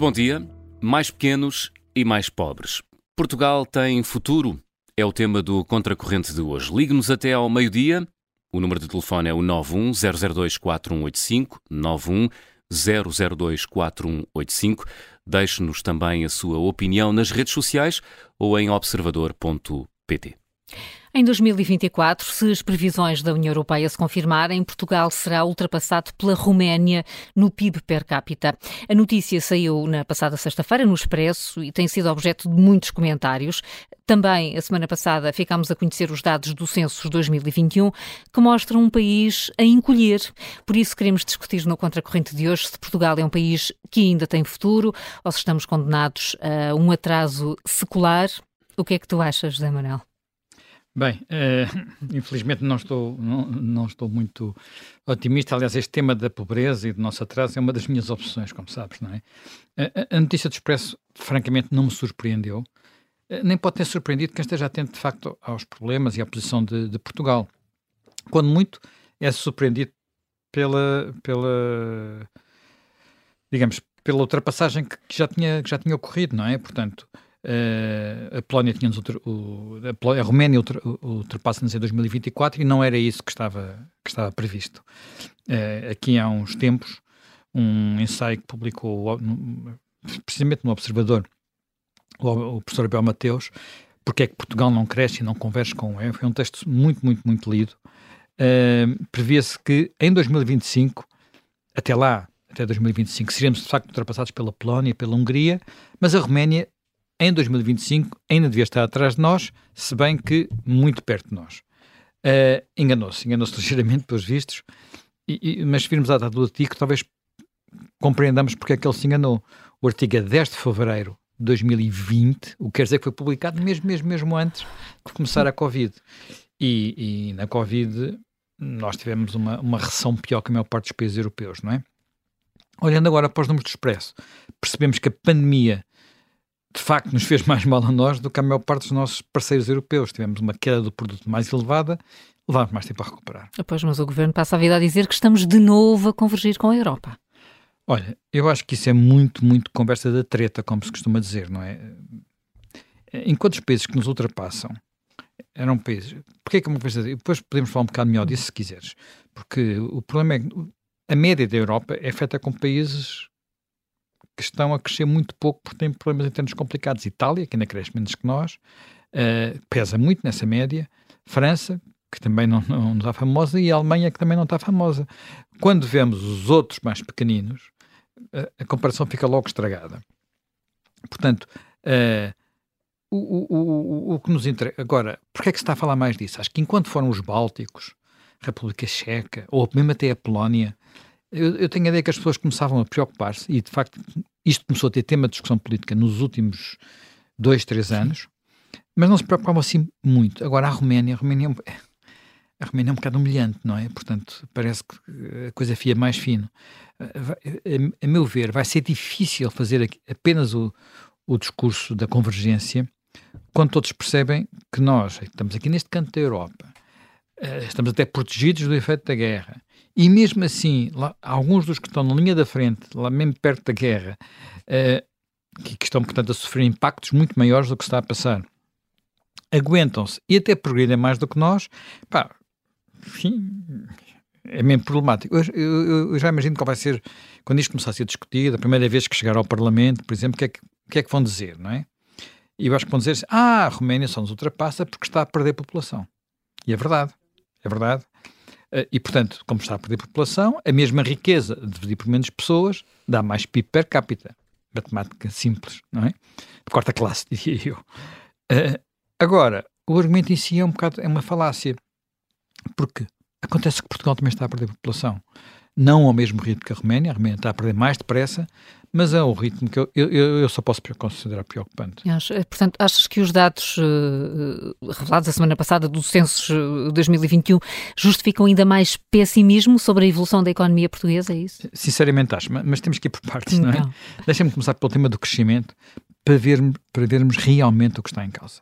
Muito bom dia. Mais pequenos e mais pobres. Portugal tem futuro? É o tema do Contracorrente de hoje. Ligue-nos até ao meio-dia. O número de telefone é o 91-002-4185, 91-002-4185. Deixe-nos também a sua opinião nas redes sociais ou em observador.pt. Em 2024, se as previsões da União Europeia se confirmarem, Portugal será ultrapassado pela Roménia no PIB per capita. A notícia saiu na passada sexta-feira no Expresso e tem sido objeto de muitos comentários. Também, a semana passada, ficámos a conhecer os dados do Census 2021, que mostram um país a encolher. Por isso, queremos discutir no Contracorrente de hoje se Portugal é um país que ainda tem futuro ou se estamos condenados a um atraso secular. O que é que tu achas, José Manuel? Bem, uh, infelizmente não estou, não, não, estou muito otimista. Aliás, este tema da pobreza e do nosso atraso é uma das minhas opções, como sabes, não é? A, a notícia do Expresso, francamente, não me surpreendeu. Uh, nem pode ter surpreendido quem esteja atento, de facto, aos problemas e à posição de, de Portugal. Quando muito, é surpreendido pela, pela digamos, pela ultrapassagem que já tinha, que já tinha ocorrido, não é? Portanto, Uh, a Polónia tinha o, a, Roménia ultrapassa-nos em 2024 e não era isso que estava, que estava previsto. Uh, aqui há uns tempos, um ensaio que publicou precisamente no Observador o, professor Abel Mateus, porque é que Portugal não cresce e não converge com o foi um texto muito, muito, muito lido. Uh, Previa-se que em 2025, até lá, até 2025, seríamos de facto ultrapassados pela Polónia, pela Hungria, mas a Roménia em 2025 ainda devia estar atrás de nós, se bem que muito perto de nós. Uh, enganou-se, enganou-se ligeiramente pelos vistos, e, e, mas se virmos a data do artigo, talvez compreendamos porque é que ele se enganou. O artigo é 10 de fevereiro de 2020, o que quer dizer que foi publicado mesmo, mesmo, mesmo antes de começar a Covid. E, e na Covid nós tivemos uma, uma recessão pior que a maior parte dos países europeus, não é? Olhando agora para os números do Expresso, percebemos que a pandemia de facto nos fez mais mal a nós do que a maior parte dos nossos parceiros europeus. Tivemos uma queda do produto mais elevada, levamos mais tempo a recuperar. Pois, mas o governo passa a vida a dizer que estamos de novo a convergir com a Europa. Olha, eu acho que isso é muito, muito conversa da treta, como se costuma dizer, não é? Enquanto os países que nos ultrapassam eram países. Porquê é que é uma conversa? Depois podemos falar um bocado melhor disso se quiseres. Porque o problema é que a média da Europa é feita com países que estão a crescer muito pouco porque têm problemas internos complicados. Itália, que ainda cresce menos que nós, uh, pesa muito nessa média. França, que também não, não, está famosa, e a Alemanha, que também não está famosa. Quando vemos os outros mais pequeninos, uh, a comparação fica logo estragada. Portanto, uh, o, o, o, o que nos interessa. Agora, porquê é que se está a falar mais disso? Acho que enquanto foram os Bálticos, República Checa, ou mesmo até a Polónia, eu, eu, tenho a ideia que as pessoas começavam a preocupar-se, e de facto isto começou a ter tema de discussão política nos últimos dois, três anos, mas não se preocupavam assim muito. Agora a Roménia, a Roménia, é a Roménia é um bocado humilhante, não é? Portanto, parece que a coisa fia mais fino. A, a, a meu ver, vai ser difícil fazer apenas o, o discurso da convergência quando todos percebem que nós estamos aqui neste canto da Europa, eh, estamos até protegidos do efeito da guerra e mesmo assim, lá, alguns dos que estão na linha da frente, lá mesmo perto da guerra, uh, que, que, estão, portanto, a sofrer impactos muito maiores do que está a passar, aguentam-se e até progredem mais do que nós, pá, enfim, é mesmo problemático. Eu, eu, eu, já imagino qual vai ser, quando isto começar a ser discutido, a primeira vez que chegar ao Parlamento, por exemplo, o que é que, que, é que vão dizer, não é? E eu acho que vão dizer assim, ah, a Roménia só nos ultrapassa porque está a perder população. E é verdade, é verdade. Eh, e, portanto, como está a perder população, a mesma riqueza dividir por menos pessoas dá mais PIB per capita. Matemática simples, não é? De quarta classe, diria eu. Uh, agora, o argumento em si é um bocado, é uma falácia. Porque acontece que Portugal também está a perder população. Não ao mesmo ritmo que a Roménia, a Roménia está a perder mais depressa, mas é um ritmo que eu, eu, eu só posso considerar preocupante. Acho, eh, portanto, achas que os dados uh, revelados a semana passada do Censo 2021 justificam ainda mais pessimismo sobre a evolução da economia portuguesa, é isso? Sinceramente acho, mas, temos que ir por partes, então. não é? Então. Deixa-me começar pelo tema do crescimento para, ver, para vermos realmente o que está em causa.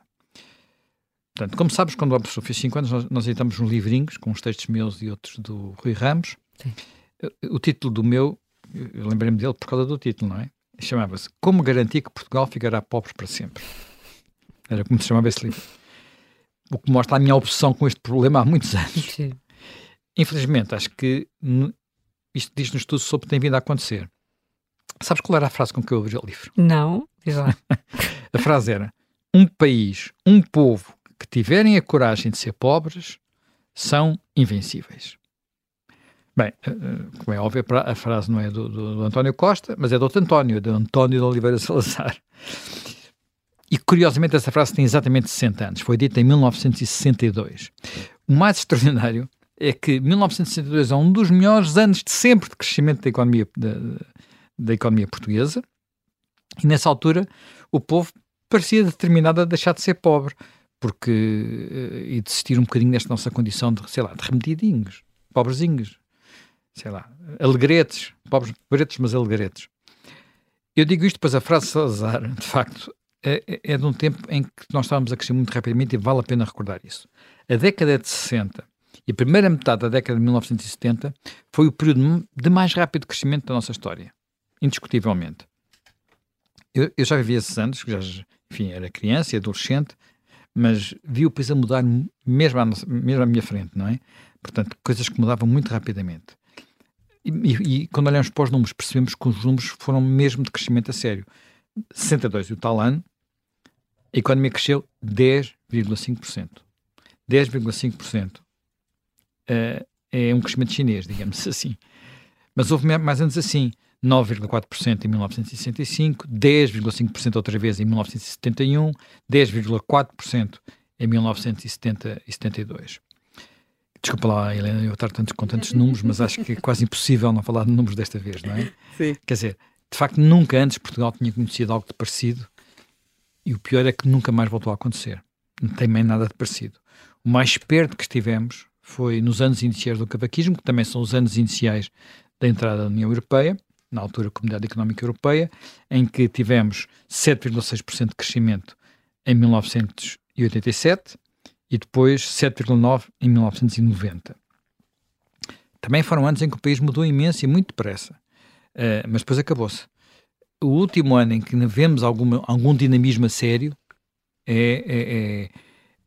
Portanto, como sabes, quando o professor fez 5 anos, nós, nós editamos uns livrinhos com uns textos meus e outros do Rui Ramos. Sim. O título do meu eu lembrei-me dele por causa do título, não é? chamava-se Como Garantir que Portugal Ficará Pobre para Sempre. Era como se chamava esse livro. O que mostra a minha obsessão com este problema há muitos anos. Sim. Infelizmente, acho que isto diz-nos tudo sobre o que tem vindo a acontecer. Sabes qual era a frase com que eu abri o livro? Não, a frase era: Um país, um povo que tiverem a coragem de ser pobres são invencíveis. Bem, eh, eh, como é óbvio, a frase não é do, do, do António Costa, mas é do outro António, do António de Oliveira Salazar. E curiosamente essa frase tem exatamente 60 anos, foi dita em 1962. O mais extraordinário é que 1962 é um dos melhores anos de sempre de crescimento da economia, da, da economia portuguesa, e nessa altura o povo parecia determinado a deixar de ser pobre, porque uh, e desistir um bocadinho desta nossa condição de, sei lá, de remedidinhos, pobrezinhos, sei lá, alegretes, pobres pobretos, mas alegretes. Eu digo isto, pois a frase Salazar, de facto, é, é, é de um tempo em que nós estávamos a crescer muito rapidamente e vale a pena recordar isso. A década de 60 e a primeira metade da década de 1970 foi o período de mais rápido crescimento da nossa história, indiscutivelmente. Eu, eu já vivi esses anos, já, enfim, era criança e adolescente, mas vi o país a mudar mesmo à, mesmo à minha frente, não é? Portanto, coisas que mudavam muito rapidamente. E, e, e, quando olhamos para os números, percebemos que os números foram mesmo de crescimento a sério. 62, o tal ano, a economia cresceu 10,5%. 10,5% uh, é um crescimento chinês, digamos assim. Mas houve mais anos assim. 9,4% em 1965, 10,5% outra vez em 1971, 10,4% em 1972. Desculpa lá, Helena, eu estar tantos, com tantos números, mas acho que é quase impossível não falar de números desta vez, não é? Sim. Quer dizer, de facto, nunca antes Portugal tinha conhecido algo de parecido e o pior é que nunca mais voltou a acontecer. Não tem nem nada de parecido. O mais perto que estivemos foi nos anos iniciais do cavaquismo, que também são os anos iniciais da entrada da União Europeia, na altura Comunidade Económica Europeia, em que tivemos 7,6% de crescimento em 1987 e depois 7,9% em 1990. Também foram anos em que o país mudou imenso e muito depressa, uh, mas depois acabou-se. O último ano em que vemos alguma, algum dinamismo a sério é, é, é,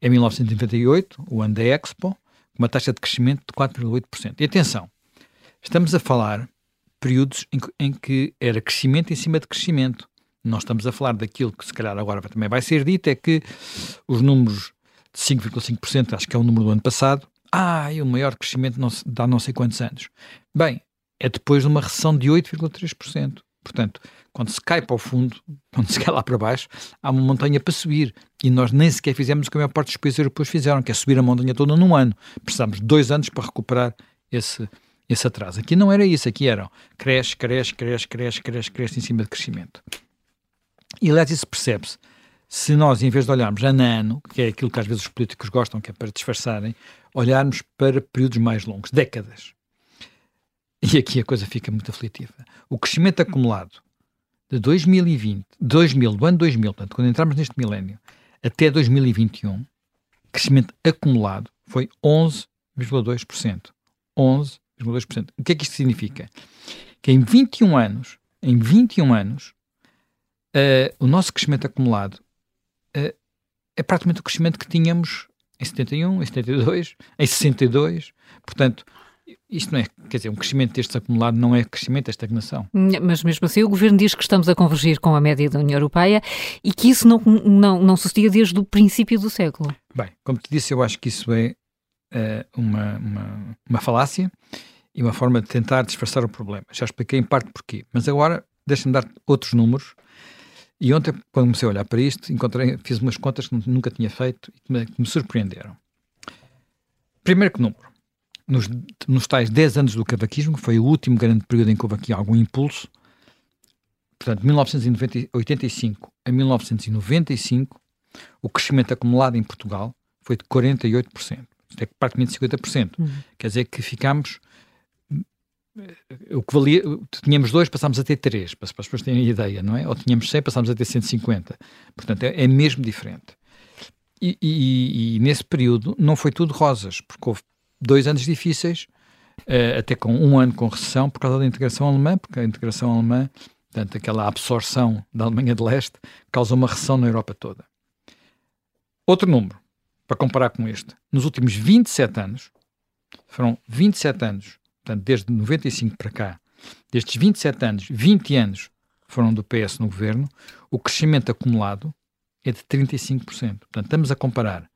é 1998, o ano da Expo, com uma taxa de crescimento de 4,8%. E atenção, estamos a falar períodos em, em que era crescimento em cima de crescimento. Nós estamos a falar daquilo que se calhar agora também vai ser dito, é que os números de 5,5%, acho que é o número do ano passado, ah, e o maior crescimento dá não sei quantos anos. Bem, é depois de uma recessão de 8,3%. Portanto, quando se cai para o fundo, quando se cai lá para baixo, há uma montanha para subir. E nós nem sequer fizemos o que a maior parte dos países europeus fizeram, que é subir a montanha toda num ano. Precisamos de dois anos para recuperar esse, esse atraso. Aqui não era isso, aqui eram cresce, cresce, cresce, cresce, cresce, cresce em cima de crescimento. E aliás, isso percebe-se. Se nós, em vez de olharmos ano a ano, que é aquilo que às vezes os políticos gostam, que é para disfarçarem, olharmos para períodos mais longos, décadas. E aqui a coisa fica muito aflitiva. O crescimento acumulado de 2020, 2000, do ano 2000, portanto, quando entramos neste milénio, até 2021, crescimento acumulado foi 11,2%. 11 0,2%. O que é que isto significa? Que em 21 anos, em 21 anos, uh, o nosso crescimento acumulado é praticamente o crescimento que tínhamos em 71, em 72, em 62. Portanto, isto não é, quer dizer, um crescimento destes acumulado não é crescimento, é estagnação. Mas mesmo assim o Governo diz que estamos a convergir com a média da União Europeia e que isso não, não, não sucedia desde o princípio do século. Bem, como te disse, eu acho que isso é uh, uma, uma, uma falácia e uma forma de tentar disfarçar o problema. Já expliquei em parte porquê, mas agora deixa-me dar outros números. E ontem, quando comecei a olhar para isto, encontrei, fiz umas contas que nunca tinha feito e que me, que me surpreenderam. Primeiro que número, nos, nos tais 10 anos do cavaquismo, que foi o último grande período em que houve aqui algum impulso, portanto, 1985 a 1995, o crescimento acumulado em Portugal foi de 48%. Isto é praticamente 50%. Uhum. Quer dizer que ficamos o que valia, tínhamos dois, passámos a ter três, para, as pessoas terem ideia, não é? Ou tínhamos 100, passámos a ter 150. Portanto, é, é mesmo diferente. E, e, e, nesse período não foi tudo rosas, porque houve dois anos difíceis, uh, até com um ano com recessão, por causa da integração alemã, porque a integração alemã portanto, aquela absorção da Alemanha de Leste, causou uma recessão na Europa toda. Outro número, para comparar com este, nos últimos 27 anos, foram 27 anos, portanto, desde 95 para cá, destes 27 anos, 20 anos foram do PS no governo, o crescimento acumulado é de 35%. Portanto, estamos a comparar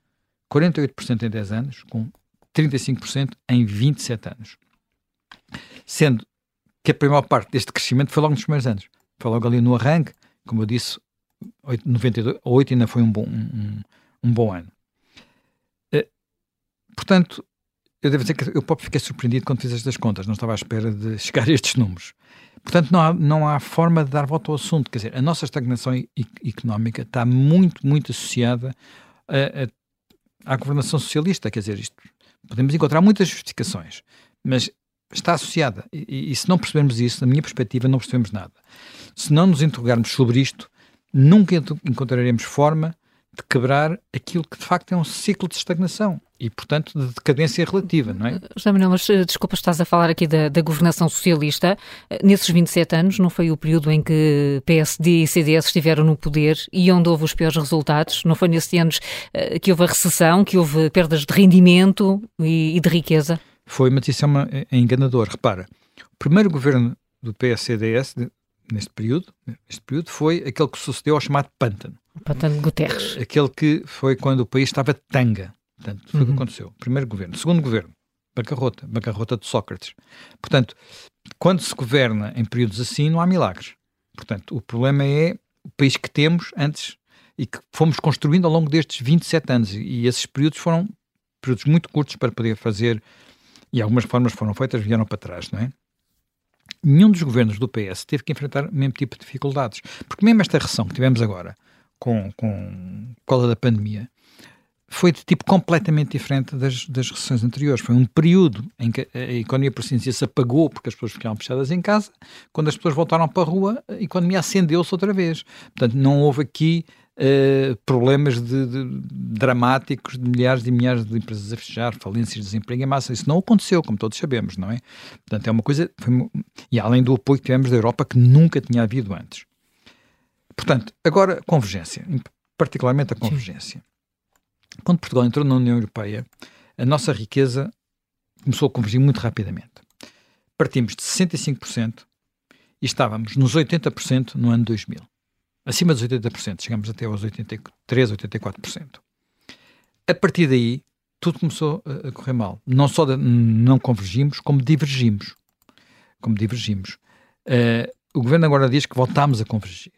48% em 10 anos com 35% em 27 anos. Sendo que a primeira parte deste crescimento foi logo nos primeiros anos. Foi logo ali no arranque, como eu disse, 8, 92, 8 ainda foi um bom, um, um bom ano. Uh, portanto, eu devo dizer que eu próprio fiquei surpreendido quando fiz estas contas, não estava à espera de chegar a estes números. Portanto, não há, não há forma de dar volta ao assunto. Quer dizer, a nossa estagnação económica está muito, muito associada a, a, à governação socialista. Quer dizer, isto, podemos encontrar muitas justificações, mas está associada. E, e, se não percebermos isso, na minha perspectiva, não percebemos nada. Se não nos interrogarmos sobre isto, nunca encontraremos forma de quebrar aquilo que de facto é um ciclo de estagnação e, portanto, de decadência relativa, não é? José Manuel, mas eh, desculpa, estás a falar aqui da, da, governação socialista. Eh, nesses 27 anos, não foi o período em que PSD e CDS estiveram no poder e onde houve os piores resultados? Não foi nesses anos que houve a recessão, que houve perdas de rendimento e, e de riqueza? Foi, mas isso é, uma, é enganador. Repara, o primeiro governo do PS-CDS, neste período, neste período, foi aquele que sucedeu ao chamado pântano. O pântano de Guterres. Aquele que foi quando o país estava tanga. Portanto, foi uhum. o que uhum. aconteceu. Primeiro governo. Segundo governo, bancarrota. Bancarrota de Sócrates. Portanto, quando se governa em períodos assim, não há milagres. Portanto, o problema é o país que temos antes e que fomos construindo ao longo destes 27 anos. E esses períodos foram períodos muito curtos para poder fazer, e algumas formas foram feitas, vieram para trás, não é? Nenhum dos governos do PS teve que enfrentar o mesmo tipo de dificuldades. Porque mesmo esta recessão que tivemos agora, com, com cola da pandemia, foi de tipo completamente diferente das, das recessões anteriores. Foi um período em que a economia, por assim dizer, se apagou porque as pessoas ficaram fechadas em casa. Quando as pessoas voltaram para a rua, a economia acendeu-se outra vez. Portanto, não houve aqui uh, problemas de, de, dramáticos de milhares e milhares de empresas a fechar, falências, desemprego em massa. Isso não aconteceu, como todos sabemos, não é? Portanto, é uma coisa... Foi, e além do apoio que tivemos da Europa, que nunca tinha havido antes. Portanto, agora, convergência. Particularmente a convergência. Sim quando Portugal entrou na União Europeia, a nossa riqueza começou a convergir muito rapidamente. Partimos de 65% e estávamos nos 80% no ano 2000. Acima dos 80%, chegamos até aos 83, 84%. A partir daí, tudo começou a correr mal. Não só não convergimos, como divergimos. Como divergimos. Uh, o governo agora diz que voltámos a convergir.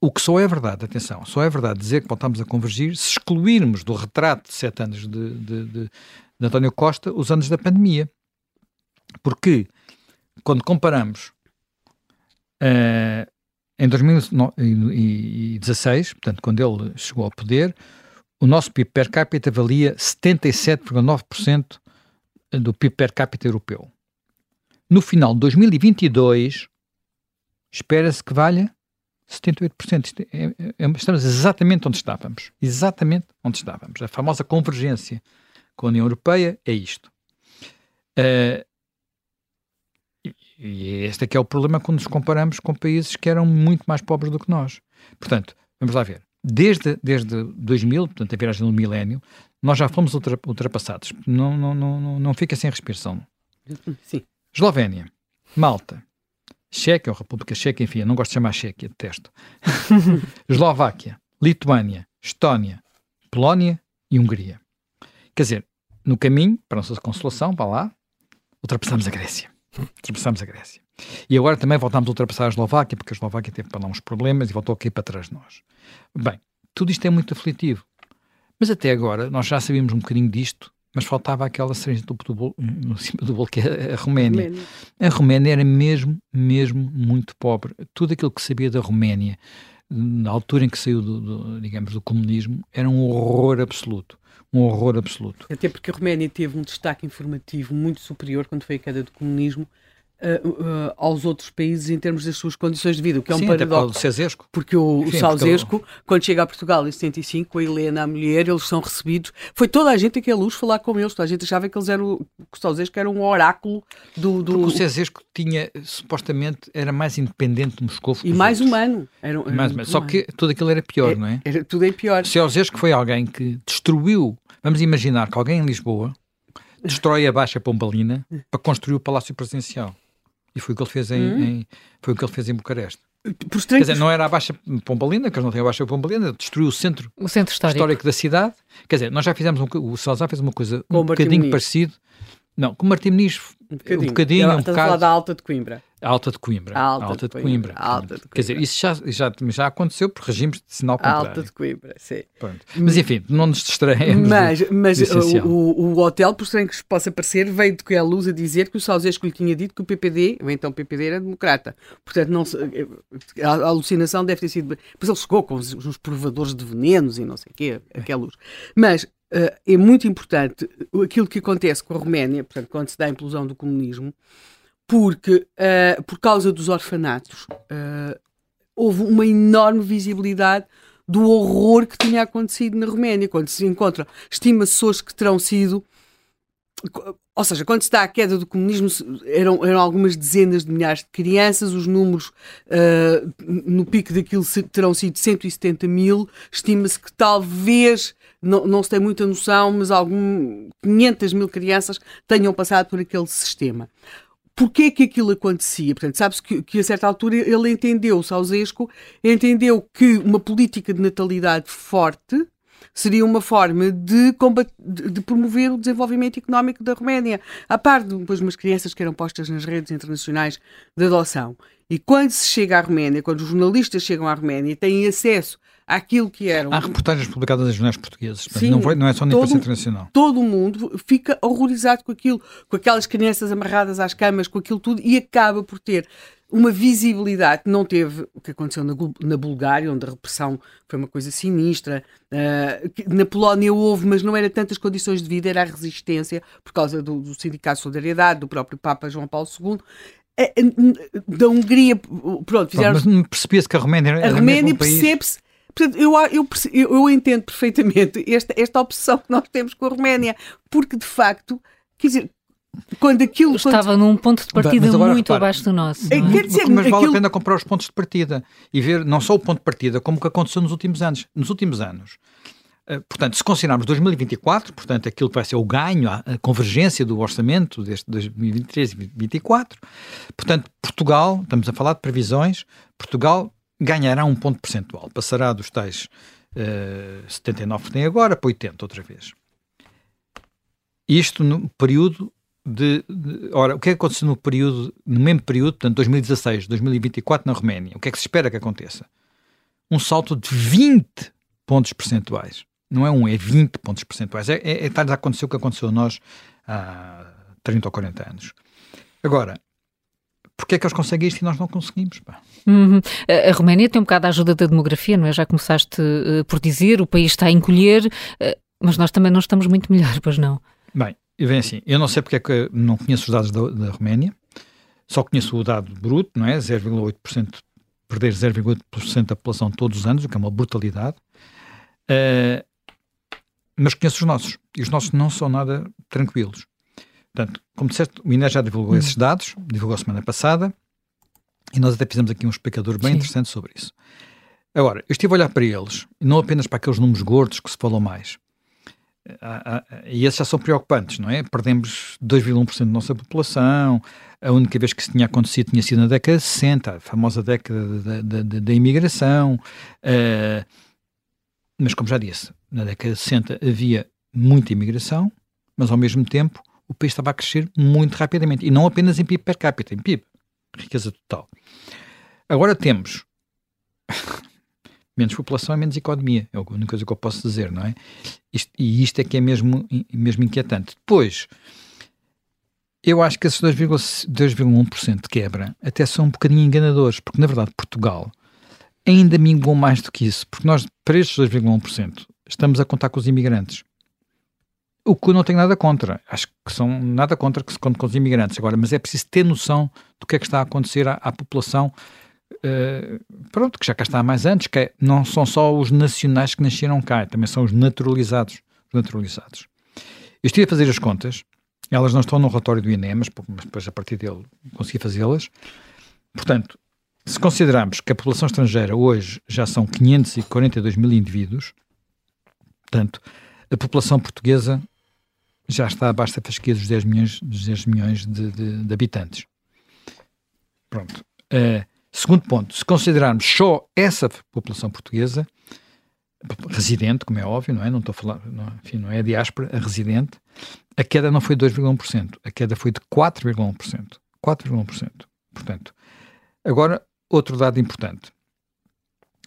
O que só é verdade, atenção, só é verdade dizer que voltamos a convergir se excluirmos do retrato de sete anos de, de, de, de António Costa os anos da pandemia. Porque quando comparamos uh, em 2016, portanto, quando ele chegou ao poder, o nosso PIB per capita valia 77,9% do PIB per capita europeu. No final de 2022, espera-se que valha 78%. É, é, é, estamos exatamente onde estávamos. Exatamente onde estávamos. A famosa convergência com a União Europeia é isto. Uh, e este é que é o problema quando nos comparamos com países que eram muito mais pobres do que nós. Portanto, vamos lá ver. Desde, desde 2000, portanto, a viragem do milénio, nós já fomos ultrapassados. Não, não, não, não fica sem respiração. Sim. Eslovénia, Malta, Checa, ou República Checa, enfim, eu não gosto de chamar Chequia, detesto. Eslováquia, Lituânia, Estónia, Polónia e Hungria. Quer dizer, no caminho, para a nossa consolação, vá lá, ultrapassamos a Grécia. Ultrapassamos a Grécia. E agora também voltamos a ultrapassar a Eslováquia, porque a Eslováquia teve para lá uns problemas e voltou aqui para trás de nós. Bem, tudo isto é muito aflitivo. Mas até agora nós já sabíamos um bocadinho disto mas faltava aquela cereja do, do no cima do bolo, que é a Roménia. Roménia. A Roménia era mesmo, mesmo muito pobre. Tudo aquilo que sabia da Roménia, na altura em que saiu, do, do, digamos, do comunismo, era um horror absoluto. Um horror absoluto. Até porque a Roménia teve um destaque informativo muito superior quando foi a queda do comunismo uh, aos outros países em termos das suas condições de vida, o que é Sim, um paradoxo. Cesesco. Porque o, o Salzesco, quando chega a Portugal em 75, a Helena, a mulher, eles são recebidos. Foi toda a gente aqui à luz falar com eles, toda a gente achava que eles eram que o Salzesco era um oráculo do. do... Porque o Cesesco tinha, supostamente, era mais independente de Moscou. E mais outros. humano. Era, era mais, só que tudo aquilo era pior, é, não é? Era tudo é pior. Ceausescu foi alguém que destruiu. Vamos imaginar que alguém em Lisboa destrói a Baixa Pombalina para construir o Palácio Presidencial. E foi o que ele fez em, hum. em foi o que ele fez em Bucareste. Por Quer dizer, não era a Baixa Pombalina, que eles não têm a Baixa Pombalina, destruiu o centro, o centro histórico. histórico da cidade. Quer dizer, nós já fizemos, um, o Salazar fez uma coisa com um bocadinho parecido. Não, com o Martim Muniz um bocadinho, um, bocadinho, um bocado. a falar da Alta de Coimbra. Alta de Coimbra. Alta, Alta de, Coimbra. Coimbra. Alta de Coimbra. Quer dizer, isso já, já, já aconteceu por regimes de sinal contrário. Alta de Coimbra, sim. Pronto. Mas enfim, não nos distraemos. Mas, mas o, o, o, hotel, por estranho que possa parecer, veio de que a luz a dizer que o Salzesco lhe tinha dito que o PPD, ou então o PPD era democrata. Portanto, não a, a alucinação deve ter sido. Depois ele chegou com os, os provadores de venenos e não sei o quê, aquela luz. Mas Uh, é muito importante aquilo que acontece com a Roménia, portanto, quando se dá a implosão do comunismo, porque, uh, por causa dos orfanatos, uh, houve uma enorme visibilidade do horror que tinha acontecido na Roménia. Quando se encontram, estima-se pessoas que terão sido. Ou seja, quando se dá a queda do comunismo, eram, eram algumas dezenas de milhares de crianças, os números uh, no pico daquilo terão sido 170 mil. Estima-se que talvez, não, não se tem muita noção, mas algum 500 mil crianças tenham passado por aquele sistema porquê que aquilo acontecia? Portanto, sabe-se que, que, a certa altura ele entendeu, Sausesco entendeu que uma política de natalidade forte seria uma forma de, de, promover o desenvolvimento económico da Roménia, a par de depois umas crianças que eram postas nas redes internacionais de adoção. E quando se chega à Roménia, quando os jornalistas chegam à Roménia e têm acesso àquilo que eram. Há reportagens publicadas em jornais portugueses, Sim, não, foi, não é só na imprensa internacional. Todo o mundo fica horrorizado com aquilo, com aquelas crianças amarradas às camas, com aquilo tudo, e acaba por ter uma visibilidade que não teve o que aconteceu na, na Bulgária, onde a repressão foi uma coisa sinistra. Uh, na Polónia houve, mas não era tantas condições de vida, era a resistência por causa do, do Sindicato de Solidariedade, do próprio Papa João Paulo II. É, é, da Hungria, pronto, fizeram. Mas percebia-se que a Roménia era A Roménia percebe-se. Eu, eu, eu, entendo perfeitamente esta, esta obsessão que nós temos com a Roménia, porque de facto, quer dizer, quando aquilo. Estava quando... num ponto de partida agora, muito repara, abaixo do nosso. É, quer dizer, mas vale aquilo... a pena comprar os pontos de partida e ver não só o ponto de partida, como o que aconteceu nos últimos anos. Nos últimos anos, eh, portanto, se considerarmos 2024, portanto, aquilo que vai ser o ganho, a convergência do orçamento deste 2023 e 2024, portanto, Portugal, estamos a falar de previsões, Portugal ganhará um ponto percentual, passará dos tais uh, 79 que tem agora para 80 outra vez. Isto no período de, de, Ora, o que é que aconteceu no período, no mesmo período, portanto, 2016, 2024 na Roménia? O que é que se espera que aconteça? Um salto de 20 pontos percentuais não é um, é 20 pontos percentuais. É, é, é a acontecer o que aconteceu a nós há 30 ou 40 anos. Agora, porque é que eles conseguem isto e nós não conseguimos? Uhum. A Roménia tem um bocado a ajuda da demografia, não é? Já começaste uh, por dizer, o país está a encolher, uh, mas nós também não estamos muito melhor, pois não? Bem, e vem assim, eu não sei porque é que não conheço os dados da, da Roménia, só conheço o dado bruto, não é? 0,8%, perder 0,8% da população todos os anos, o que é uma brutalidade. Uh, mas conheço os nossos. E os nossos não são nada tranquilos. Portanto, como disseste, o INE já divulgou hum. esses dados, divulgou a semana passada, e nós até fizemos aqui um explicador bem Sim. interessante sobre isso. Agora, eu estive a olhar para eles, não apenas para aqueles números gordos que se falou mais. E esses já são preocupantes, não é? Perdemos 2,1% da nossa população, a única vez que isso tinha acontecido tinha sido na década de 60, a famosa década da, imigração. Uh, mas, como já disse, na década de 60 havia muita imigração, mas ao mesmo tempo o país estava a crescer muito rapidamente. E não apenas em PIB per capita, em PIB, riqueza total. Agora temos menos população e menos economia. É a única coisa que eu posso dizer, não é? Isto, e isto é que é mesmo, mesmo inquietante. Depois, eu acho que esses 2,1% de quebra até são um bocadinho enganadores, porque na verdade Portugal ainda minguou mais do que isso, porque nós, para estes 2,1%, estamos a contar com os imigrantes. o que eu não tenho nada contra. Acho que são nada contra que se conte com os imigrantes agora, mas é preciso ter noção do que é que está a acontecer à, à população. Uh, pronto, que já cá está há mais anos, que é, não são só os nacionais que nasceram cá, também são os naturalizados. naturalizados. Eu estive a fazer as contas, elas não estão no relatório do INE, mas, mas depois a partir dele consegui fazê-las. Portanto, se considerarmos que a população estrangeira hoje já são 542 mil indivíduos, portanto, a população portuguesa já está abaixo da fasquia dos 10 milhões, dos 10 milhões de, de, de habitantes. Pronto. Uh, segundo ponto, se considerarmos só essa população portuguesa, residente, como é óbvio, não é? Não estou a falar, não, enfim, não é a diáspora, a residente, a queda não foi de 2,1%, a queda foi de 4,1%. 4,1%. Portanto, agora, outro dado importante.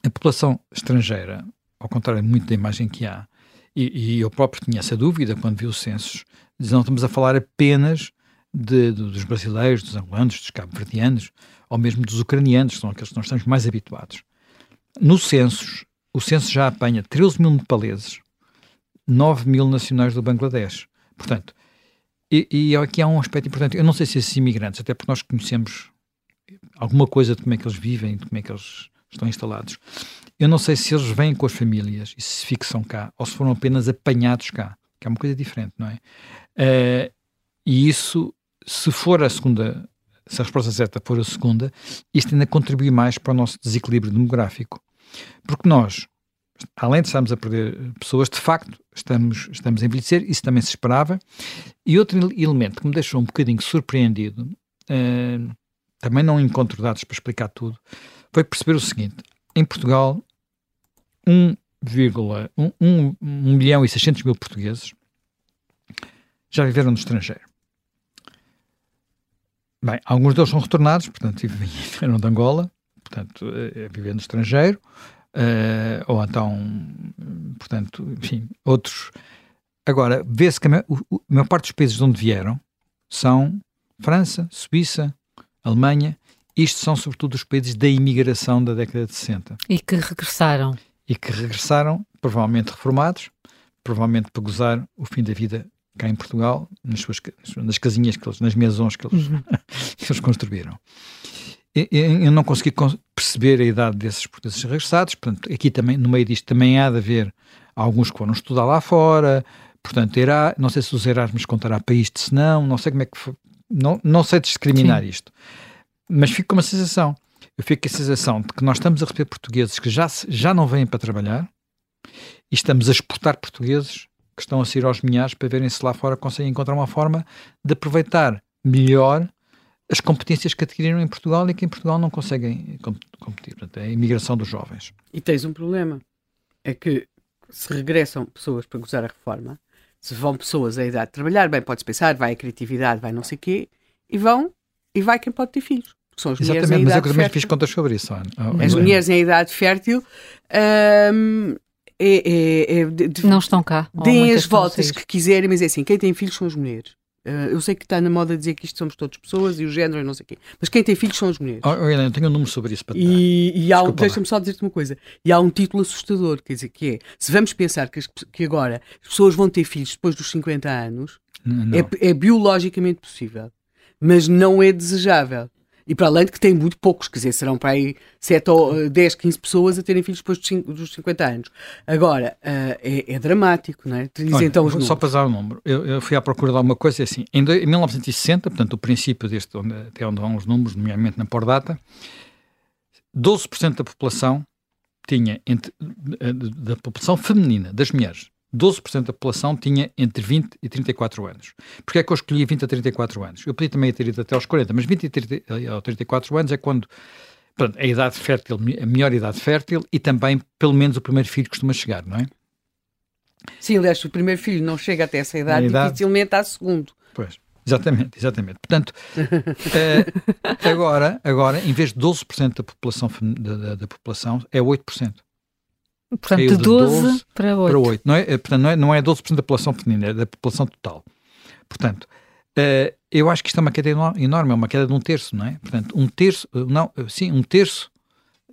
A população estrangeira, ao contrário muito da imagem que há, e, e eu próprio tinha essa dúvida quando vi os censos, não estamos a falar apenas de, dos brasileiros, dos angolanos, dos cabo-verdianos, ou mesmo dos ucranianos, que são aqueles que nós estamos mais habituados. No censos, o censo já apanha 13 mil nepaleses, 9 mil nacionais do Bangladesh. Portanto, e, e, aqui há um aspecto importante. Eu não sei se esses imigrantes, até porque nós conhecemos alguma coisa de como é que eles vivem, de como é que eles estão instalados. Eu não sei se eles vêm com as famílias e se fixam cá ou se foram apenas apanhados cá, que é uma coisa diferente, não é? Uh, e isso, se for a segunda, se a resposta certa for a segunda, isto ainda contribui mais para o nosso desequilíbrio demográfico. Porque nós, além de estarmos a perder pessoas, de facto estamos, estamos a envelhecer, isso também se esperava. E outro elemento que me deixou um bocadinho surpreendido, uh, também não encontro dados para explicar tudo, foi perceber o seguinte: em Portugal, 1, 1, 1 milhão e 600 mil portugueses já viveram no estrangeiro. Bem, alguns deles são retornados, portanto, vieram de Angola, portanto, é, viver no estrangeiro, uh, ou então, portanto, enfim, outros. Agora, vê-se que a maior, a maior parte dos países de onde vieram são França, Suíça, Alemanha, isto são sobretudo os países da imigração da década de 60. E que regressaram. E que regressaram, provavelmente reformados, provavelmente para gozar o fim da vida cá em Portugal, nas, suas, nas casinhas, que eles, nas mesões que eles, uhum. que eles construíram. Eu não consegui perceber a idade desses portugueses regressados, portanto, aqui também, no meio disto, também há de haver alguns que foram estudar lá fora, portanto, irá, não sei se os Erasmus contará para isto, se não, não sei como é que foi, não, não sei discriminar Sim. isto. Mas fico com uma sensação. Eu fico com a sensação de que nós estamos a receber portugueses que já, já não vêm para trabalhar e estamos a exportar portugueses que estão a sair aos milhares para verem se lá fora conseguem encontrar uma forma de aproveitar melhor as competências que adquiriram em Portugal e que em Portugal não conseguem competir. Portanto, é a imigração dos jovens. E tens um problema. É que se regressam pessoas para gozar a reforma, se vão pessoas à idade de trabalhar, bem, podes pensar, vai a criatividade, vai não sei o quê, e vão e vai quem pode ter filhos. São as Exatamente, mas eu também fiz contas sobre isso. Ana. As mulheres em idade fértil hum, é, é, é de, não estão cá. Deem as voltas que quiserem, mas é assim: quem tem filhos são as mulheres. Uh, eu sei que está na moda dizer que isto somos todas pessoas e o género e não sei o quê, mas quem tem filhos são as mulheres. Oh, Helena, eu tenho um número sobre isso para E, e há um, deixa-me só dizer-te uma coisa: e há um título assustador, quer dizer, que é se vamos pensar que, as, que agora as pessoas vão ter filhos depois dos 50 anos, é, é biologicamente possível mas não é desejável. E para além de que tem muito poucos, quer dizer, serão para aí 7 ou 10, eh, 15 pessoas a terem filhos depois dos 50 anos. Agora, uh, é, é, dramático, não é? Diz Olha, então os Só para dar o um número, eu, eu, fui à procura de alguma coisa assim, em, em 1960, portanto, o princípio deste, onde, até onde vão os números, nomeadamente na Pordata, 12% da população tinha, entre, da população feminina, das mulheres, 12% da população tinha entre 20 e 34 anos. Porquê é que eu escolhi 20 a 34 anos? Eu podia também ter ido até aos 40, mas 20 a 30, a 34 anos é quando portanto, a idade fértil, a melhor idade fértil e também, pelo menos, o primeiro filho costuma chegar, não é? Sim, aliás, o primeiro filho não chega até essa idade, idade... dificilmente há segundo. Pois, exatamente, exatamente. Portanto, uh, agora, agora, em vez de 12% da população, da, da, da população, é 8%. Portanto, de 12, 12 para 8. Para 8. Não, é, é, portanto, não, é, não é 12% da população feminina, é da população total. Portanto, uh, eu acho que isto é uma queda enorme, é uma queda de um terço, não é? Portanto, um terço, não, sim, um terço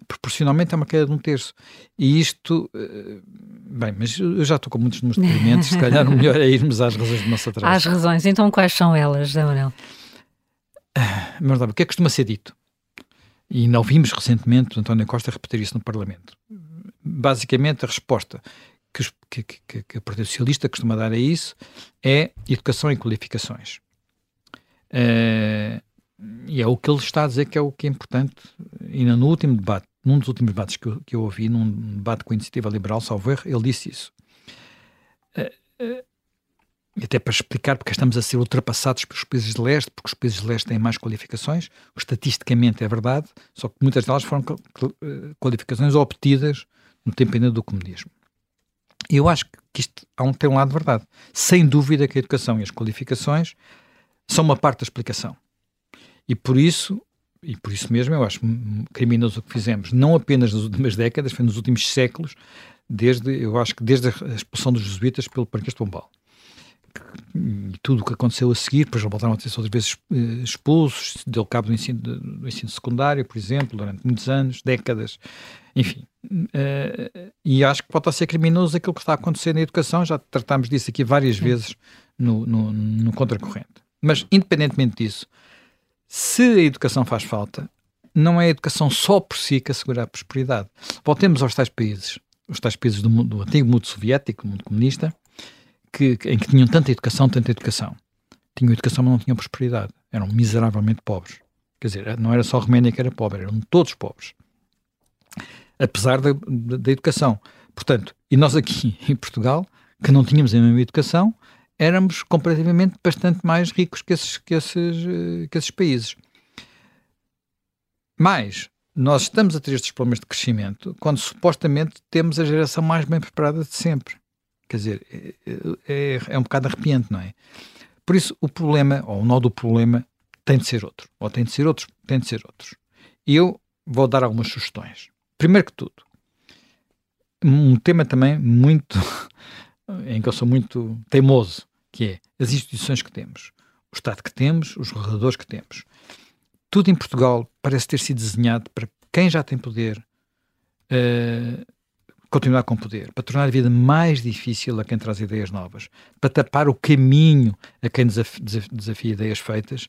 proporcionalmente é uma queda de um terço. E isto, uh, bem, mas eu já estou com muitos nos depoimentos, se calhar o melhor é irmos às razões do nosso atraso. Às razões, então quais são elas, Aurel? Mas o que é que costuma ser dito? E não vimos recentemente António Costa repetir isso no Parlamento. Basicamente, a resposta que, que, que, a Partido Socialista costuma dar a isso é educação e qualificações. Uh, e é o que ele está a dizer que é o que é importante. E no último debate, num dos últimos debates que eu, que eu ouvi, num debate com a Iniciativa Liberal, salvo erro, ele disse isso. Uh, uh, até para explicar porque estamos a ser ultrapassados pelos países de leste, porque os países de leste têm mais qualificações, estatisticamente é verdade, só que muitas delas foram qualificações obtidas no tempo ainda do comunismo. E eu acho que isto um, tem um lado de verdade. Sem dúvida que a educação e as qualificações são uma parte da explicação. E por isso, e por isso mesmo, eu acho criminoso o que fizemos, não apenas nas últimas décadas, foi nos últimos séculos, desde, eu acho que desde a expulsão dos jesuítas pelo Parque de Pombal e tudo o que aconteceu a seguir, depois voltaram a ter outras vezes eh, expulsos, deu cabo do ensino, do ensino secundário, por exemplo, durante muitos anos, décadas, enfim. Uh, e acho que pode ser criminoso aquilo que está a acontecer na educação, já tratámos disso aqui várias vezes no, no, no contracorrente. Mas, independentemente disso, se a educação faz falta, não é a educação só por si que assegura a prosperidade. Voltemos aos tais países, os tais países do, mundo, do antigo mundo soviético, do mundo comunista, que, em que tinham tanta educação, tanta educação. Tinham educação, mas não tinham prosperidade. Eram miseravelmente pobres. Quer dizer, não era só a Roménia que era pobre, eram todos pobres. Apesar da, da, educação. Portanto, e nós aqui em Portugal, que não tínhamos a mesma educação, éramos comparativamente bastante mais ricos que esses, que esses, que esses países. Mas nós estamos a ter estes problemas de crescimento quando supostamente temos a geração mais bem preparada de sempre. Quer dizer, é, é, é um bocado arrepiante, não é? Por isso, o problema, ou o nó do problema, tem de ser outro. Ou tem de ser outros, tem de ser outros. E eu vou dar algumas sugestões. Primeiro que tudo, um tema também muito, em que eu sou muito teimoso, que é as instituições que temos, o Estado que temos, os reguladores que temos. Tudo em Portugal parece ter sido desenhado para quem já tem poder uh, continuar com poder, para tornar a vida mais difícil a quem traz ideias novas, para tapar o caminho a quem desafia, desafia ideias feitas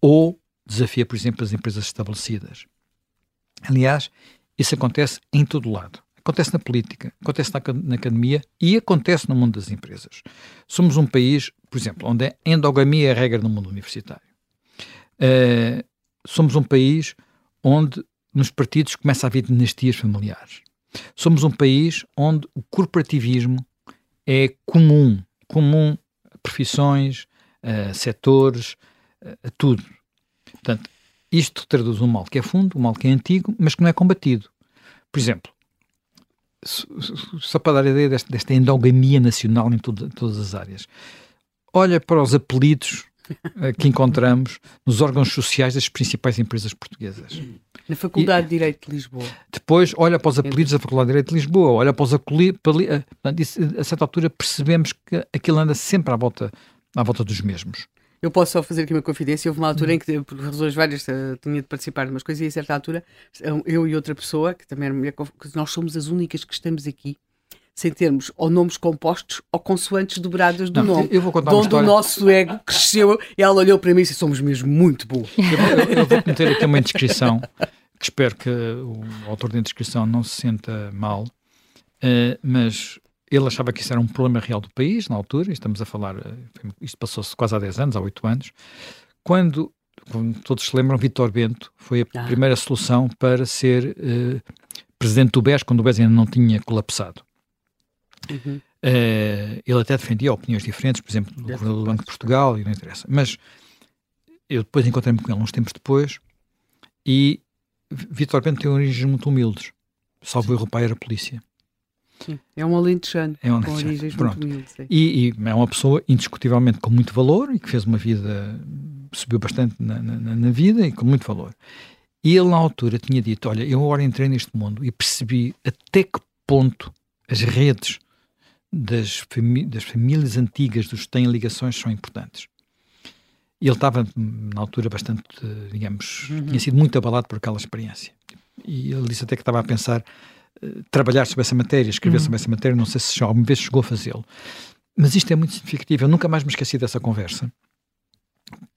ou desafia, por exemplo, as empresas estabelecidas. Aliás, isso acontece em todo lado. Acontece na política, acontece na, academia e acontece no mundo das empresas. Somos um país, por exemplo, onde a endogamia é a regra no mundo universitário. Uh, somos um país onde nos partidos começa a haver dinastias familiares. Somos um país onde o corporativismo é comum, comum a profissões, a setores, a tudo. Portanto, isto traduz um mal que é fundo, um mal que é antigo, mas que não é combatido. Por exemplo, só para dar a ideia desta, desta endogamia nacional em todas as áreas, olha para os apelidos eh, que encontramos nos órgãos sociais das principais empresas portuguesas. Na Faculdade e, de Direito de Lisboa. Depois, olha para os apelidos da Faculdade de Direito de Lisboa, olha para os apelidos. Eh, a certa altura percebemos que aquilo anda sempre à volta, à volta dos mesmos. Eu posso só fazer aqui uma confidência. Houve uma altura em que, por razões várias, eh, tinha de participar de umas coisas e a certa altura, eu e outra pessoa, que também era mulher, nós somos as únicas que estamos aqui sem termos ou nomes compostos ou consoantes dobradas do não, nome. Eu vou contar Onde o nosso ego cresceu e ela olhou para mim e disse: Somos mesmo muito boas. Eu, eu, eu vou meter aqui uma descrição que espero que o autor da inscrição não se sinta mal, uh, mas ele achava que isso era um problema real do país na altura, estamos a falar, uh, isto passou-se quase há 10 anos, há 8 anos, quando, como todos se lembram, Vitor Bento foi a ah. primeira solução para ser uh, presidente do BES, quando o BES ainda não tinha colapsado. Uhum. ele até defendia opiniões diferentes, por exemplo, do governador do Banco de Portugal, e não interessa. Mas eu depois encontrei-me com ele uns tempos depois e Vitor Bento tem origens muito humildes. Salvo erro, o pai era polícia. Sim, é um alentejano é um com origens Pronto. muito humildes. E, e, é uma pessoa indiscutivelmente com muito valor e que fez uma vida, subiu bastante na, na, na, vida e com muito valor. E ele na altura tinha dito, olha, eu agora entrei neste mundo e percebi até que ponto as redes das, famí das famílias antigas dos que têm ligações são importantes. E ele estava, na altura, bastante, digamos, uhum. tinha sido muito abalado por aquela experiência. e ele disse até que estava a pensar uh, trabalhar sobre essa matéria, escrever uhum. sobre essa matéria, não sei se já alguma vez chegou a fazê-lo. Mas isto é muito significativo, eu nunca mais me esqueci dessa conversa,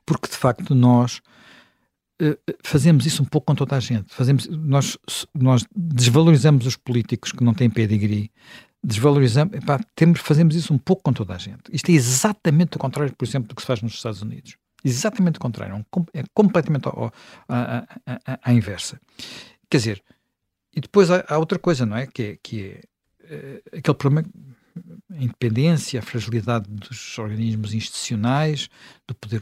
porque de facto nós uh, fazemos isso um pouco com toda a gente. Fazemos, nós, nós desvalorizamos os políticos que não têm pedigree, desvalorizamos, epá, temos, fazemos isso um pouco com toda a gente. Isto é exatamente o contrário, por exemplo, do que se faz nos Estados Unidos. Exatamente o contrário, é completamente à inversa. Quer dizer, e depois há, há, outra coisa, não é? Que é, que é uh, aquele problema, a independência, a fragilidade dos organismos institucionais, do poder,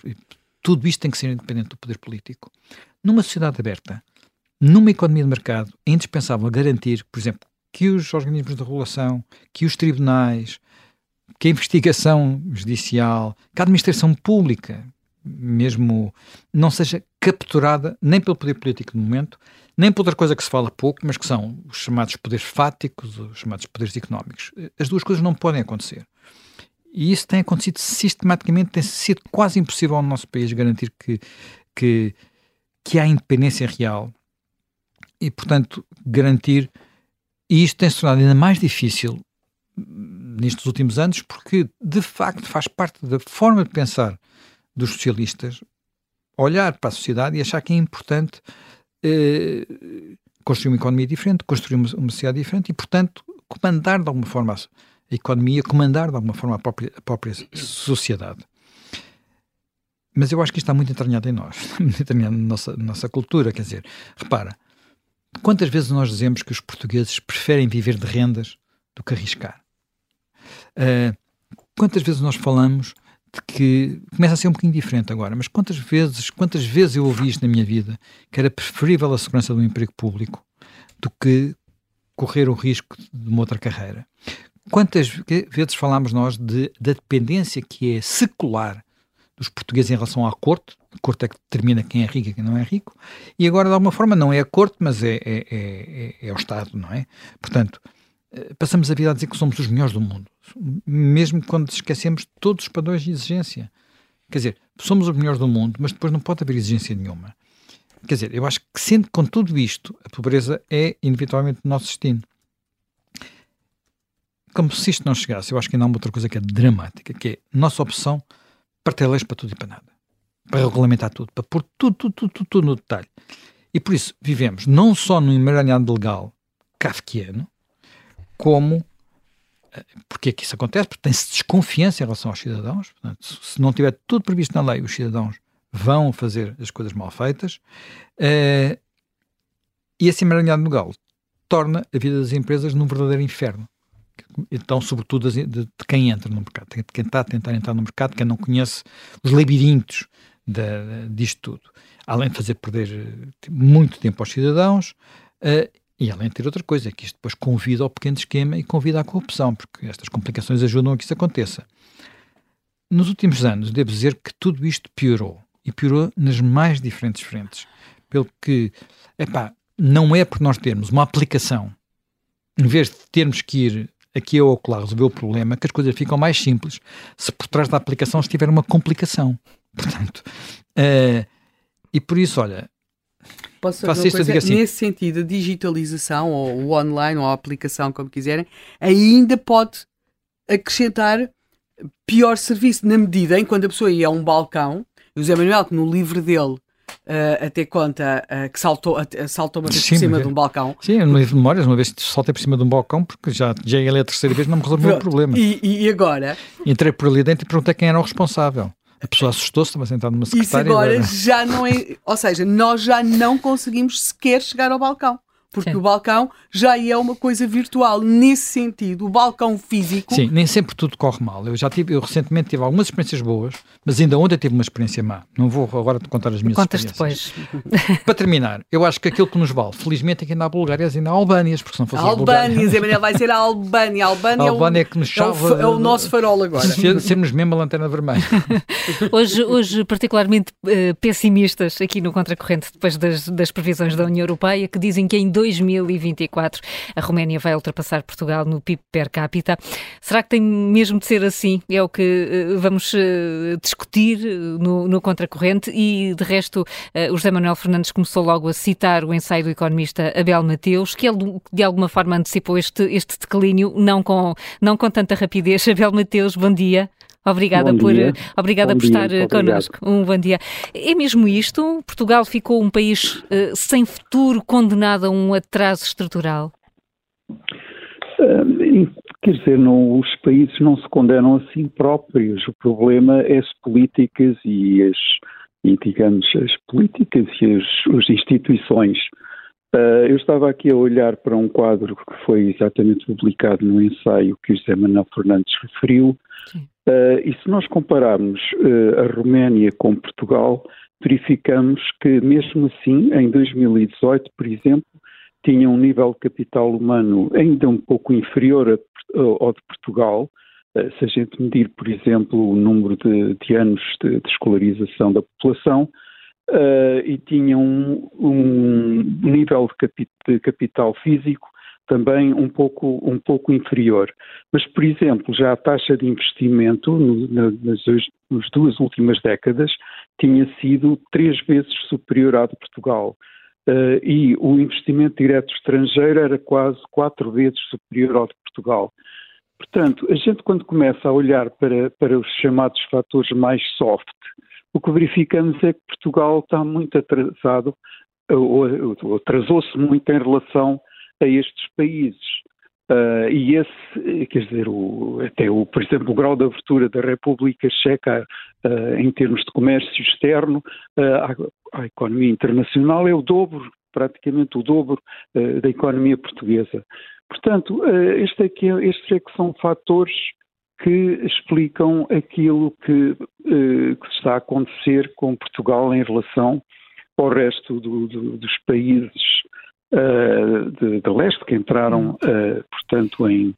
tudo isto tem que ser independente do poder político. Numa sociedade aberta, numa economia de mercado, é indispensável garantir, por exemplo, que os organismos de regulação, que os tribunais, que a investigação judicial, que a administração pública, mesmo não seja capturada nem pelo poder político no momento, nem por outra coisa que se fala pouco, mas que são os chamados poderes fáticos, os chamados poderes económicos. As duas coisas não podem acontecer. E isso tem acontecido sistematicamente, tem sido quase impossível no nosso país garantir que, que, que há independência real e, portanto, garantir e isto tem se tornado ainda mais difícil nestes últimos anos, porque de facto faz parte da forma de pensar dos socialistas olhar para a sociedade e achar que é importante eh, construir uma economia diferente, construir uma, uma sociedade diferente e, portanto, comandar de alguma forma a, a economia, comandar de alguma forma a própria, a própria sociedade. Mas eu acho que isto está muito entranhado em nós, muito entranhado na nossa, na nossa cultura. Quer dizer, repara, Quantas vezes nós dizemos que os portugueses preferem viver de rendas do que arriscar? Uh, quantas vezes nós falamos que começa a ser um bocadinho diferente agora, mas quantas vezes, quantas vezes eu ouvi isto na minha vida que era preferível a segurança do emprego público do que correr o risco de uma outra carreira? Quantas vezes falamos nós de, da dependência que é secular dos portugueses em relação à corte, a corte é que determina quem é rico e quem não é rico, e agora de alguma forma não é a corte, mas é, é, é, é o Estado, não é? Portanto, passamos a vida a dizer que somos os melhores do mundo, mesmo quando esquecemos todos os padrões de exigência. Quer dizer, somos os melhores do mundo, mas depois não pode haver exigência nenhuma. Quer dizer, eu acho que sendo com tudo isto, a pobreza é inevitavelmente o nosso destino. Como se isto não chegasse, eu acho que ainda há uma outra coisa que é dramática, que é a nossa opção leis para tudo e para nada. Para regulamentar tudo, para pôr tudo, tudo, tudo, tudo, tudo no detalhe. E por isso vivemos não só num emaranhado legal kafkiano, como eh, porque é que isso acontece? Porque tem-se desconfiança em relação aos cidadãos. Portanto, se não tiver tudo previsto na lei, os cidadãos vão fazer as coisas mal feitas. Uh, e esse emaranhado legal torna a vida das empresas num verdadeiro inferno então, sobretudo de, de, quem entra no mercado, de quem está a tentar entrar no mercado, quem não conhece os labirintos de, disto tudo. Além de fazer perder eh, muito tempo aos cidadãos, e além de ter outra coisa, que isto depois convida ao pequeno esquema e convida à corrupção, porque estas complicações ajudam a que isso aconteça. Nos últimos anos, devo dizer que tudo isto piorou, e piorou nas mais diferentes frentes. Pelo que, epá, não é por nós termos uma aplicação, em vez de termos que ir aqui é o ocular resolveu o problema, que as coisas ficam mais simples se por trás da aplicação estiver uma complicação. Portanto, uh, e por isso, olha, Posso fazer uma coisa, assim, nesse sentido, a digitalização, ou o online, ou a aplicação, como quiserem, ainda pode acrescentar pior serviço, na medida em quando a pessoa ia a um balcão, o José Manuel, que no livro dele uh, até conta uh, que saltou, uh, saltou uma vez sim, por cima de um balcão. Sim, não livro de memórias, uma vez saltei por cima de um balcão porque já, já ele a terceira vez não me resolveu o problema. E, e agora? Entrei por ali dentro e perguntei quem era o responsável. A pessoa assustou-se, estava sentado numa secretária. Isso agora, agora já não é. Ou seja, nós já não conseguimos sequer chegar ao balcão porque Sim. o balcão já é uma coisa virtual. Nesse sentido, o balcão físico. Sim, nem sempre tudo corre mal. Eu já tive, eu recentemente tive algumas experiências boas, mas ainda ontem tive uma experiência má. Não vou agora te contar as minhas Contas experiências. depois. Para terminar, eu acho que aquilo que nos vale, felizmente, é que ainda há Bulgárias e ainda há Albânias, porque se não fosse Albânias, a vai ser a Albânia. A Albânia, a Albânia é, o, é que nos chave, é, o, é o nosso farol agora. Sermos mesmo a lanterna vermelha. hoje, hoje, particularmente uh, pessimistas aqui no Contracorrente, depois das, das previsões da União Europeia, que dizem que em 2024 a Roménia vai ultrapassar Portugal no PIB per capita. Será que tem mesmo de ser assim? É o que uh, vamos uh, discutir no, no Contracorrente e, de resto, o José Manuel Fernandes começou logo a citar o ensaio do economista Abel Mateus, que ele, de alguma forma antecipou este, este declínio, não com, não com tanta rapidez. Abel Mateus, bom dia. Obrigada por, obrigada bom por estar connosco. Um bom dia. É mesmo isto? Portugal ficou um país uh, sem futuro, condenado a um atraso estrutural? Uh, quer dizer, não, os países não se condenam a si próprios. O problema é as políticas e as, e, digamos, as políticas e as, as instituições. Uh, eu estava aqui a olhar para um quadro que foi exatamente publicado no ensaio que o José Manuel Fernandes referiu, Uh, e se nós compararmos uh, a Roménia com Portugal, verificamos que, mesmo assim, em 2018, por exemplo, tinha um nível de capital humano ainda um pouco inferior a, ao de Portugal. Uh, se a gente medir, por exemplo, o número de, de anos de, de, escolarização da população, e tinha um, um nível de, capi de capital físico também um pouco, um pouco inferior. Mas, por exemplo, já a taxa de investimento no, nas, nas, duas últimas décadas tinha sido três vezes superior à de Portugal. Uh, e o investimento direto estrangeiro era quase quatro vezes superior ao de Portugal. Portanto, a gente quando começa a olhar para, para os chamados fatores mais soft, o que verificamos é que Portugal está muito atrasado, ou, ou atrasou-se muito em relação a estes países. Uh, e esse, quer dizer, o, até o, por exemplo, o grau de abertura da República Checa uh, em termos de comércio externo uh, à, à, economia internacional é o dobro, praticamente o dobro da economia portuguesa. Portanto, este aqui, estes é que são fatores que explicam aquilo que, que, está a acontecer com Portugal em relação ao resto do, do, dos países uh, de, de, leste que entraram, uh, portanto, em,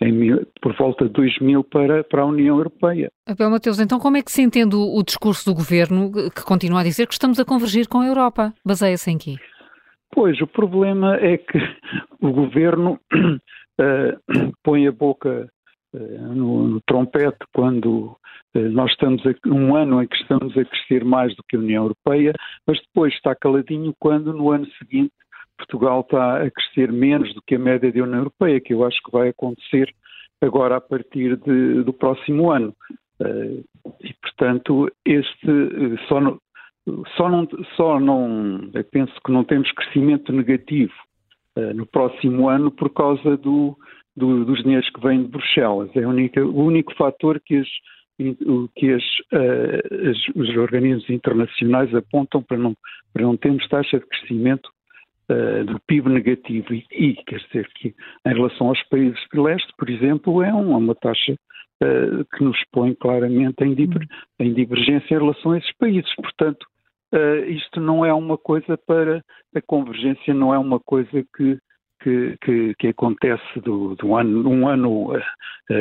em, por volta de 2000 para, para a União Europeia. Abel Mateus, então como é que se entende o, o discurso do governo que continua a dizer que estamos a convergir com a Europa? Baseia-se em quê? Pois, o problema é que o governo uh, põe a boca no, no, trompete quando nós estamos a, um ano em que estamos a crescer mais do que a União Europeia, mas depois está caladinho quando no ano seguinte Portugal está a crescer menos do que a média da União Europeia, que eu acho que vai acontecer agora a partir de, do próximo ano. Uh, e, portanto, este uh, só, não, só não, só não, eu penso que não temos crescimento negativo uh, no próximo ano por causa do, do, dos dinheiros que vêm de Bruxelas. É única, o único fator que, as, que as, as, os organismos internacionais apontam para não, para não termos taxa de crescimento uh, do PIB negativo e, e, quer dizer que em relação aos países de leste, por exemplo, é uma, uma taxa uh, que nos põe claramente em, diver, em, divergência em relação a esses países. Portanto, uh, isto não é uma coisa para a convergência, não é uma coisa que que, que, que, acontece do, do ano, um ano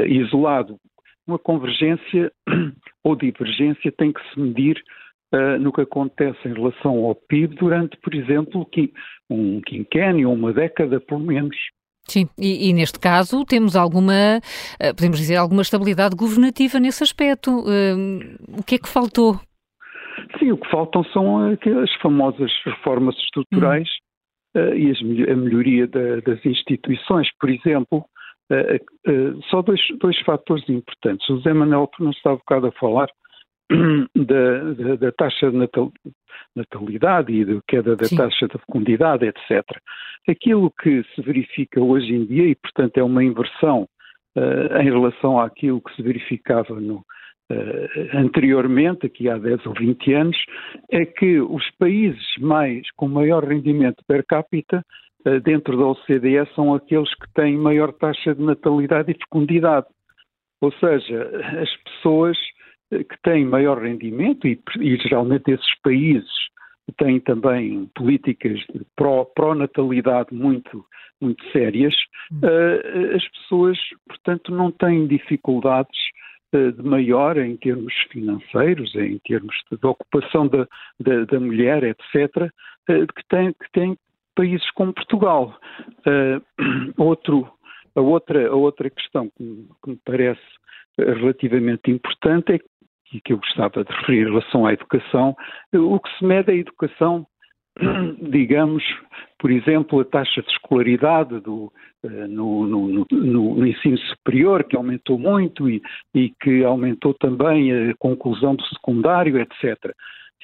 isolado. Uma convergência ou divergência tem que se medir uh, no que acontece em relação ao PIB durante, por exemplo, um quinquênio, uma década pelo menos. Sim, e, e, neste caso temos alguma, uh, podemos dizer, alguma estabilidade governativa nesse aspecto. Uh, o que é que faltou? Sim, o que faltam são as famosas reformas estruturais hum. e as, a melhoria da, das instituições. Por exemplo, só dois, dois fatores importantes. O José Manuel, que não um bocado a falar, da, da, da, taxa de natal, natalidade e da queda da Sim. taxa de fecundidade, etc. Aquilo que se verifica hoje em dia, e portanto é uma inversão uh, em relação àquilo que se verificava no, uh, anteriormente, aqui há 10 ou 20 anos, é que os países mais com maior rendimento per capita uh, dentro da OCDE são aqueles que têm maior taxa de natalidade e fecundidade. Ou seja, as pessoas que têm maior rendimento e, e geralmente esses países têm também políticas de pró-natalidade pró muito, muito sérias, uh, as pessoas, portanto, não têm dificuldades uh, de maior em termos financeiros, em termos de, ocupação da, da, da, mulher, etc., uh, que, têm, que têm países como Portugal. Outro, a, outra, a outra questão que me, que me parece relativamente importante é e que eu gostava de referir em relação à educação, o que se mede é a educação digamos, por exemplo, a taxa de escolaridade do, uh, no, no, no, no, ensino superior, que aumentou muito e, e, que aumentou também a conclusão do secundário, etc.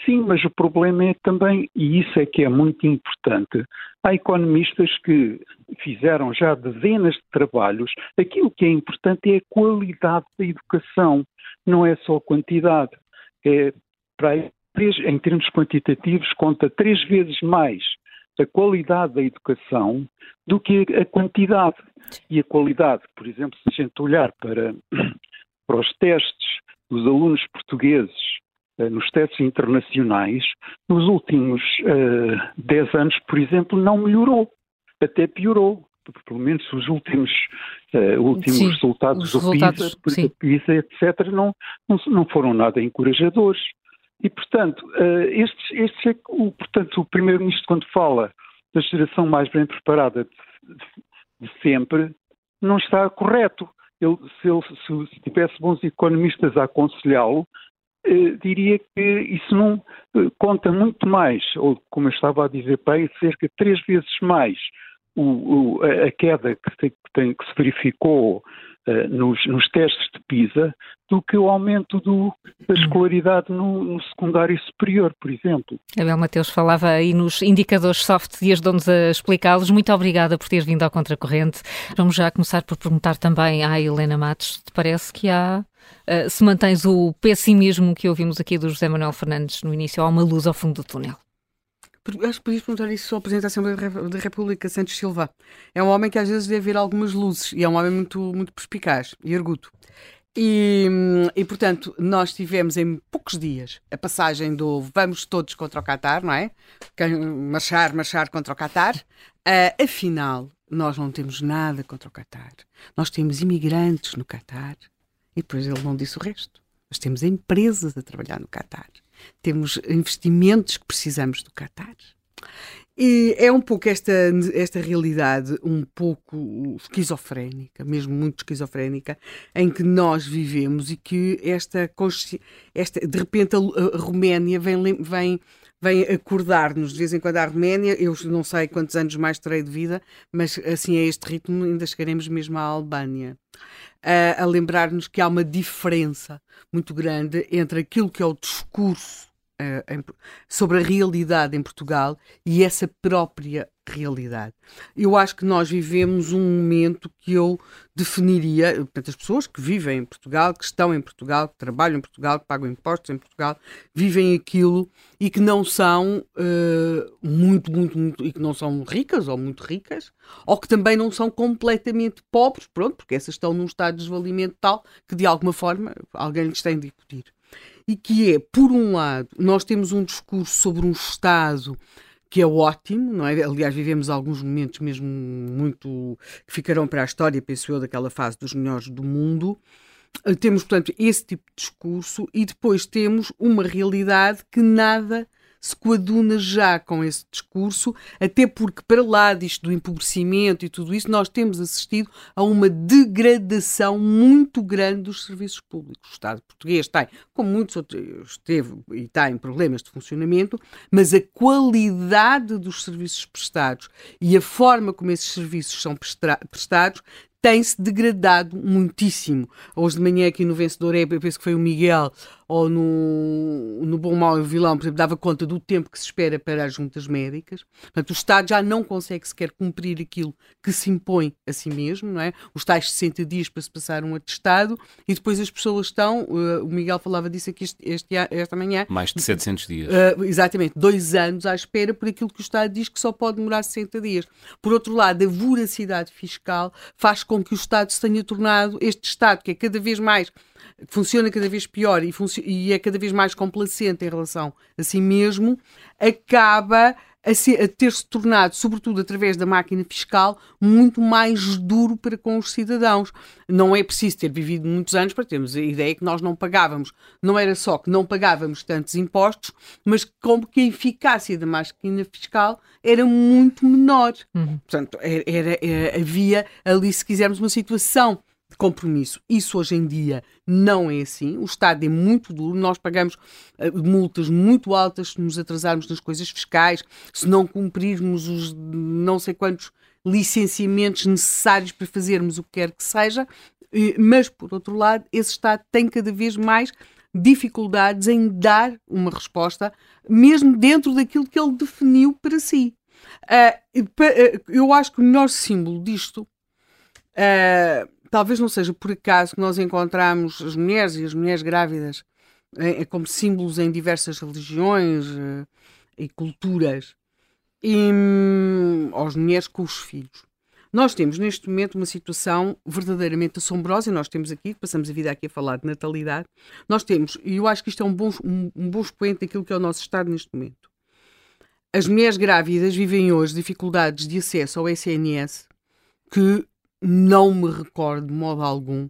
Sim, mas o problema é também, e isso é que é muito importante, há economistas que fizeram já dezenas de trabalhos. Aquilo que é importante é a qualidade da educação, não é só quantidade. É, para em termos quantitativos, conta três vezes mais a qualidade da educação do que a quantidade. E a qualidade, por exemplo, se a gente olhar para, para os testes dos alunos portugueses uh, nos testes internacionais, nos últimos uh, dez anos, por exemplo, não melhorou, até piorou. Pelo menos os últimos, uh, últimos sim, resultados do PISA, PISA, etc., não, não, não foram nada encorajadores. E, portanto, uh, estes, estes é, o, portanto, o Primeiro-Ministro, quando fala da geração mais bem preparada de, de, de sempre, não está correto. Ele, se, ele, se, se tivesse bons economistas a aconselhá-lo, uh, diria que isso não uh, conta muito mais, ou como eu estava a dizer, para cerca de três vezes mais o, o, a queda que, se, que, tem, que se verificou uh, nos, nos, testes de PISA do que o aumento do, da escolaridade no, no, secundário superior, por exemplo. Abel Mateus falava aí nos indicadores soft e ajudou-nos a explicá-los. Muito obrigada por teres vindo ao Contracorrente. Vamos já começar por perguntar também à Helena Matos, te parece que há Uh, se mantens o pessimismo que ouvimos aqui do José Manuel Fernandes no início, há uma luz ao fundo do túnel? Acho que podias perguntar isso ao Presidente da Assembleia da República, Santos Silva. É um homem que às vezes deve ver algumas luzes e é um homem muito, muito perspicaz e arguto. E, e, portanto, nós tivemos em poucos dias a passagem do vamos todos contra o Qatar, não é? Marchar, marchar contra o Qatar. Uh, afinal, nós não temos nada contra o Qatar. Nós temos imigrantes no Qatar. E depois ele não disse o resto. Nós temos empresas a trabalhar no Qatar temos investimentos que precisamos do Qatar. E é um pouco esta, esta realidade, um pouco esquizofrénica, mesmo muito esquizofrénica, em que nós vivemos e que esta, esta de repente a, a Roménia vem, vem, vem acordar-nos de vez em quando à Roménia. Eu não sei quantos anos mais terei de vida, mas assim a este ritmo ainda chegaremos mesmo à Albânia. A lembrar-nos que há uma diferença muito grande entre aquilo que é o discurso sobre a realidade em Portugal e essa própria realidade. Eu acho que nós vivemos um momento que eu definiria, portanto, as pessoas que vivem em Portugal, que estão em Portugal, que trabalham em Portugal, que pagam impostos em Portugal, vivem aquilo e que não são uh, muito, muito, muito, e que não são ricas ou muito ricas, ou que também não são completamente pobres, pronto, porque essas estão num estado de desvalimento tal que de alguma forma alguém lhes tem de acudir e que é, por um lado, nós temos um discurso sobre um Estado que é ótimo, não é? Aliás, vivemos alguns momentos mesmo muito que ficarão para a história, penso eu, daquela fase dos melhores do mundo. Eh, temos, portanto, esse tipo de discurso e depois temos uma realidade que nada se coaduna já com esse discurso, até porque, para lá disto do empobrecimento e tudo isso, nós temos assistido a uma degradação muito grande dos serviços públicos. O Estado português tem, como muitos outros, teve e tem problemas de funcionamento, mas a qualidade dos serviços prestados e a forma como esses serviços são prestados tem-se degradado muitíssimo. Hoje de manhã aqui no Vencedor eu penso que foi o Miguel, ou no, no Bom Mal e Vilão, por exemplo, dava conta do tempo que se espera para as juntas médicas. Portanto, o Estado já não consegue sequer cumprir aquilo que se impõe a si mesmo, não é? Os tais 60 dias para se passar um atestado e depois as pessoas estão, uh, o Miguel falava disso aqui este, este, esta manhã. Mais de 700 dias. Uh, exatamente, dois anos à espera por aquilo que o Estado diz que só pode demorar 60 dias. Por outro lado, a voracidade fiscal faz com que o Estado se tenha tornado, este Estado que é cada vez mais que funciona cada vez pior e, e, é cada vez mais complacente em relação a si mesmo, acaba a, a ter-se tornado, sobretudo através da máquina fiscal, muito mais duro para com os cidadãos. Não é preciso ter vivido muitos anos para termos a ideia que nós não pagávamos. Não era só que não pagávamos tantos impostos, mas como que a eficácia da máquina fiscal era muito menor. Uhum. Portanto, era, era, era, havia ali, se quisermos, uma situação de compromisso. Isso hoje em dia não é assim. O Estado é muito duro. Nós pagamos uh, multas muito altas se nos atrasarmos nas coisas fiscais, se não cumprirmos os não sei quantos licenciamentos necessários para fazermos o que quer que seja. Mas, por outro lado, esse Estado tem cada vez mais dificuldades em dar uma resposta, mesmo dentro daquilo que ele definiu para si. Uh, eu acho que o melhor símbolo disto uh, talvez não seja por acaso que nós encontramos as mulheres e as mulheres grávidas é, como símbolos em diversas religiões eh, e culturas, e hum, as mulheres com os filhos. Nós temos neste momento uma situação verdadeiramente assombrosa, e nós temos aqui, passamos a vida aqui a falar de natalidade, nós temos, e eu acho que isto é um bom, um, um bom expoente daquilo que é o nosso Estado neste momento. As mulheres grávidas vivem hoje dificuldades de acesso ao SNS que não me recordo de modo algum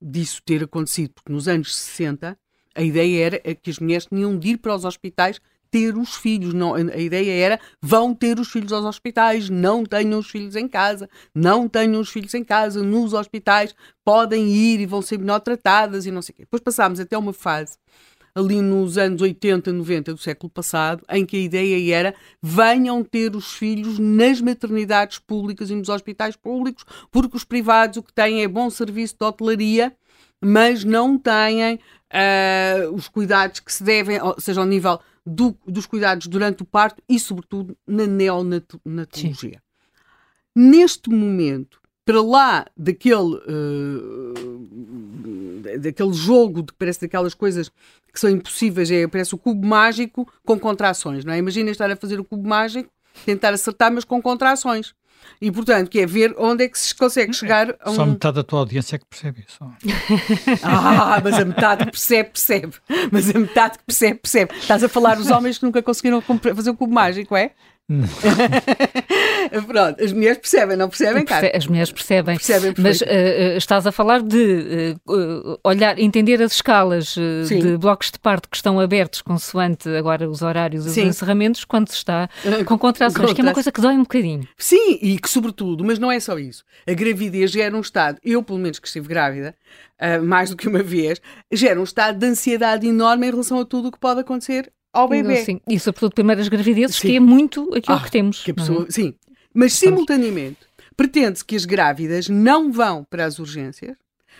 disso ter acontecido, porque nos anos 60 a ideia era que as mulheres tinham de ir para os hospitais ter os filhos. Não, a ideia era vão ter os filhos aos hospitais, não tenham os filhos em casa, não tenham os filhos em casa, nos hospitais podem ir e vão ser melhor tratadas e não sei o quê. Depois passámos até uma fase ali nos anos 80, 90 do século passado, em que a ideia era venham ter os filhos nas maternidades públicas e nos hospitais públicos, porque os privados o que têm é bom serviço de hotelaria, mas não têm uh, os cuidados que se devem, seja ao nível do, dos cuidados durante o parto e, sobretudo, na neonatologia. Neste momento, para lá daquele, uh, daquele jogo de que parece daquelas coisas que são impossíveis, é, parece o cubo mágico com contrações, não é? Imagina estar a fazer o cubo mágico, tentar acertar, mas com contrações. E, portanto, que é ver onde é que se consegue chegar a um... Só metade da tua audiência é que percebe isso. ah, mas a metade que percebe, percebe. Mas a metade que percebe, percebe. Estás a falar dos homens que nunca conseguiram fazer o cubo mágico, é? Pronto, as mulheres percebem, não percebem, cara? As mulheres percebem. percebem mas uh, estás a falar de uh, olhar, entender as escalas uh, de blocos de parto que estão abertos consoante agora os horários e os encerramentos quando se está com contrações, que é uma coisa que dói um bocadinho. Sim, e que sobretudo, mas não é só isso. A gravidez gera um estado, eu pelo menos que estive grávida, mais do que uma vez, gera um estado de ansiedade enorme em relação a tudo o que pode acontecer ao bebê. Sim. E sobretudo primeiras gravidezes, sim. que é muito aquilo ah, que temos. Que pessoa, é? Sim, mas simultaneamente pretende-se que as grávidas não vão para as urgências,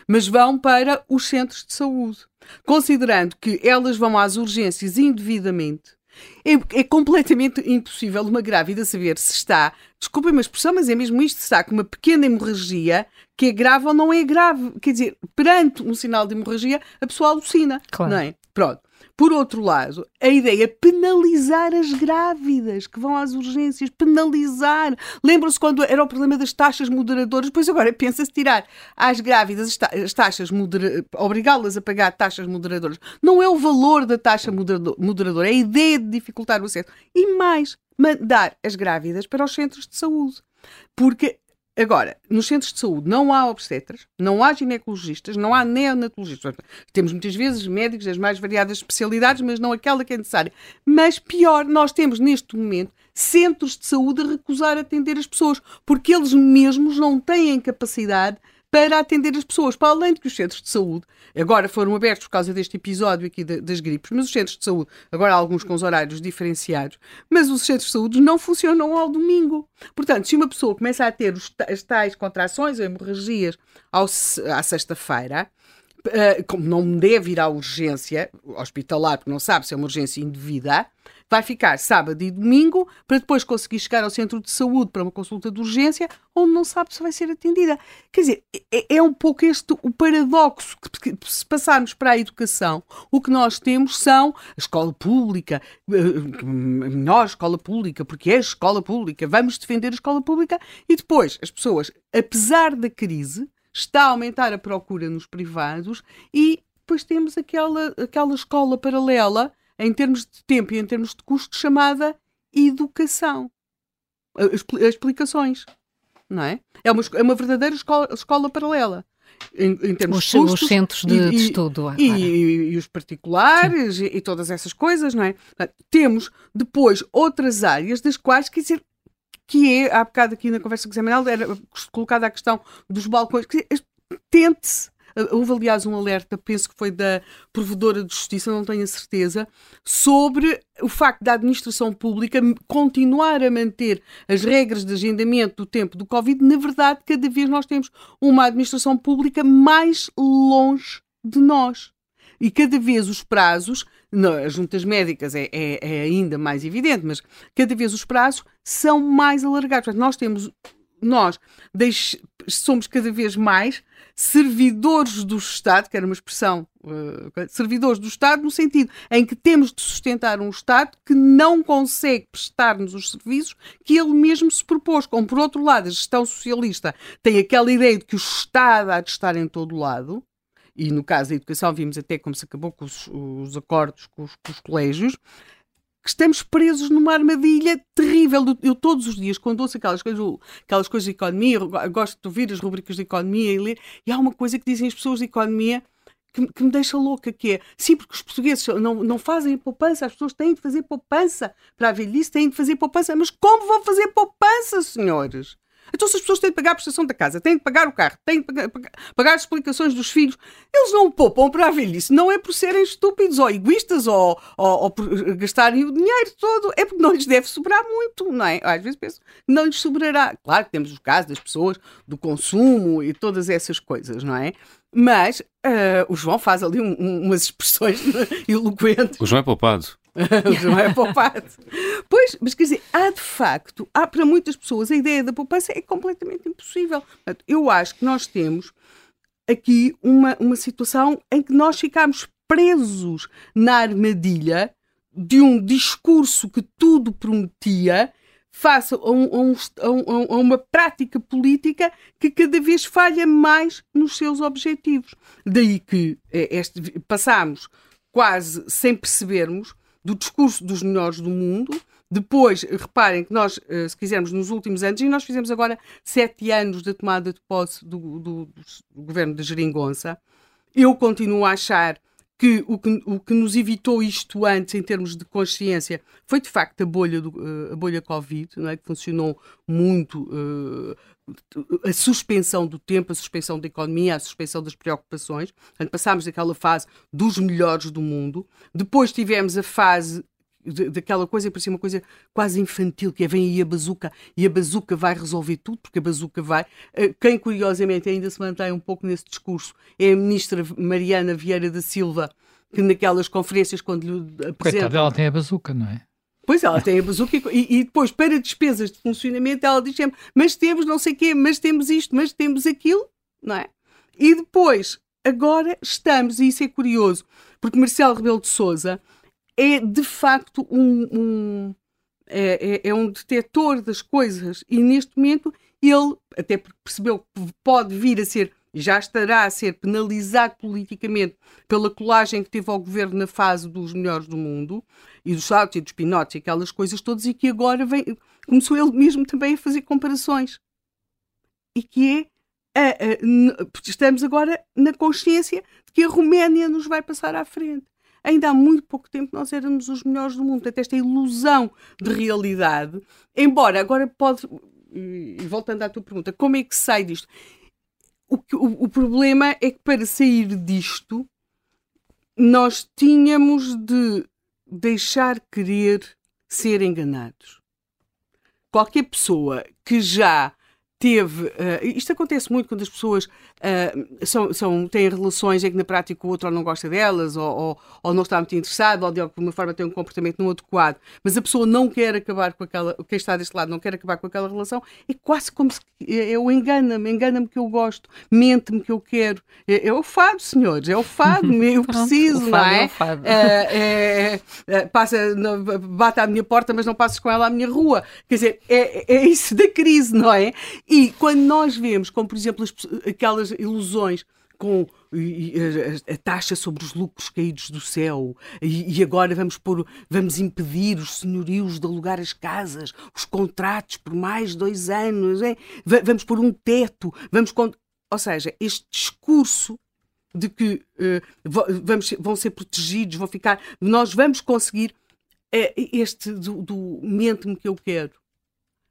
mas vão para os centros de saúde, considerando que elas vão às urgências indevidamente. É, é completamente impossível uma grávida saber se está, desculpem a expressão, mas é mesmo isto, se está com uma pequena hemorragia que é grave ou não é grave. Quer dizer, perante um sinal de hemorragia, a pessoa alucina. Claro. Não é? Pronto. Por outro lado, a ideia é penalizar as grávidas que vão às urgências, penalizar. Lembram-se quando era o problema das taxas moderadoras? Pois agora pensa-se tirar às grávidas as taxas moderadoras, obrigá-las a pagar taxas moderadoras. Não é o valor da taxa moderadora, é a ideia de dificultar o acesso. E mais, mandar as grávidas para os centros de saúde. Porque Agora, nos centros de saúde não há obstetras, não há ginecologistas, não há neonatologistas. Temos muitas vezes médicos das mais variadas especialidades, mas não aquela que é necessária. Mas pior, nós temos neste momento centros de saúde a recusar atender as pessoas, porque eles mesmos não têm capacidade para atender as pessoas, para além de que os centros de saúde agora foram abertos por causa deste episódio aqui das gripes, mas os centros de saúde, agora alguns com os horários diferenciados, mas os centros de saúde não funcionam ao domingo. Portanto, se uma pessoa começa a ter as tais contrações ou hemorragias ao, à sexta-feira, uh, como não deve ir à urgência hospitalar, porque não sabe se é uma urgência indevida, vai ficar sábado e domingo para depois conseguir chegar ao centro de saúde para uma consulta de urgência, onde não sabe se vai ser atendida. Quer dizer, é, é um pouco este o paradoxo que, se passarmos para a educação, o que nós temos são a escola pública, a melhor escola pública, porque é escola pública, vamos defender a escola pública, e depois as pessoas, apesar da crise, está a aumentar a procura nos privados e depois temos aquela, aquela escola paralela em termos de tempo e em termos de custo chamada educação. As, explicações, não é? É uma, é uma verdadeira escola, escola paralela. Em, em termos os, de custos, os centros de, e, de estudo. E, e, e, os particulares e, e, todas essas coisas, não é? Temos depois outras áreas das quais, quer dizer, que é, há bocado aqui na conversa com o Zé Manuel, era colocada a questão dos balcões, tente-se Houve, aliás, um alerta, penso que foi da Provedora de Justiça, não tenho a certeza, sobre o facto da administração pública continuar a manter as regras de agendamento do tempo do Covid. Na verdade, cada vez nós temos uma administração pública mais longe de nós. E cada vez os prazos, as juntas médicas é, é, é ainda mais evidente, mas cada vez os prazos são mais alargados. Portanto, nós temos nós somos cada vez mais servidores do Estado, que era uma expressão, uh, servidores do Estado, no sentido em que temos de sustentar um Estado que não consegue prestar-nos os serviços que ele mesmo se propôs. Como, por outro lado, a gestão socialista tem aquela ideia de que o Estado há de estar em todo lado, e no caso da educação vimos até como se acabou com os, os acordos com os, com os colégios, que estamos presos numa armadilha terrível. Eu todos os dias, quando ouço aquelas coisas, aquelas coisas de economia, gosto de ouvir as rubricas de economia e ler, e há uma coisa que dizem as pessoas de economia que, que, me deixa louca, que é, sim, porque os portugueses não, não fazem poupança, as pessoas têm de fazer poupança para a velhice, têm de fazer poupança, mas como vão fazer poupança, senhores? Então, se as pessoas têm de pagar a prestação da casa, têm de pagar o carro, têm de pagar, pagar, as explicações dos filhos, eles não poupam para a velhice. Não é por serem estúpidos ou egoístas ou, ou, ou, por gastarem o dinheiro todo, é porque não lhes deve sobrar muito, não é? Às vezes penso que não lhes sobrará. Claro que temos os casos das pessoas, do consumo e todas essas coisas, não é? Mas uh, o João faz ali um, um, umas expressões eloquentes. O João é poupado. não é poupado. Pois, mas quer dizer, há de facto, há para muitas pessoas a ideia da poupança é completamente impossível. Eu acho que nós temos aqui uma, uma situação em que nós ficamos presos na armadilha de um discurso que tudo prometia face a, um, a, um, a, uma prática política que cada vez falha mais nos seus objetivos. Daí que é, este, passamos quase sem percebermos do discurso dos melhores do mundo. Depois, reparem que nós, eh, se quisermos, nos últimos anos, e nós fizemos agora sete anos da tomada de posse do, do, do governo de Geringonça, eu continuo a achar que o, que o que nos evitou isto antes, em termos de consciência, foi de facto a bolha, do, eh, a bolha Covid, não é? que funcionou muito. Uh, a suspensão do tempo, a suspensão da economia, a suspensão das preocupações. Portanto, passámos daquela fase dos melhores do mundo. Depois tivemos a fase daquela coisa, parecia uma coisa quase infantil, que é vem aí a bazuca e a bazuca vai resolver tudo, porque a bazuca vai. Eh, quem curiosamente ainda se mantém um pouco nesse discurso é a ministra Mariana Vieira da Silva, que naquelas conferências, quando lhe apresenta... Coitada, ela tem a bazuca, não é? Pois ela tem a bazuca e, e, depois, para despesas de funcionamento, ela diz sempre, mas temos não sei o quê, mas temos isto, mas temos aquilo, não é? E depois, agora estamos, e isso é curioso, porque Marcelo Rebelo de Souza é de facto um, um é, é, é, um detetor das coisas e neste momento ele, até porque percebeu que pode vir a ser já estará a ser penalizado politicamente pela colagem que teve ao governo na fase dos melhores do mundo e dos saltos e dos pinotes e aquelas coisas todas e que agora vem, começou ele mesmo também a fazer comparações e que é a, a, estamos agora na consciência de que a Roménia nos vai passar à frente. Ainda há muito pouco tempo nós éramos os melhores do mundo. Portanto, esta ilusão de realidade, embora agora pode. E voltando à tua pergunta, como é que sai disto? o, o, o problema é que para sair disto nós tínhamos de deixar querer ser enganados. Qualquer pessoa que já teve. Uh, isto acontece muito quando as pessoas uh, são, são, têm relações em que na prática o outro ou não gosta delas, ou, ou, ou, não está muito interessado, ou de alguma forma tem um comportamento não adequado, mas a pessoa não quer acabar com aquela. Quem está deste lado não quer acabar com aquela relação, é quase como se. Eu engana-me, engana-me que eu gosto, mente-me que eu quero. É, é, o fado, senhores, é o fado, eu preciso, Pronto, não é? é, o fado. é, é passa, bate à minha porta, mas não passes com ela à minha rua. Quer dizer, é, é isso da crise, não é? E quando nós vemos, como por exemplo, as, aquelas ilusões com a, taxa sobre os lucros caídos do céu e, agora vamos pôr, vamos impedir os senhorios de alugar as casas, os contratos por mais dois anos, é? vamos pôr um teto, vamos ou seja, este discurso de que uh, vamos, vão ser protegidos, vão ficar, nós vamos conseguir uh, este do, do mente-me que eu quero.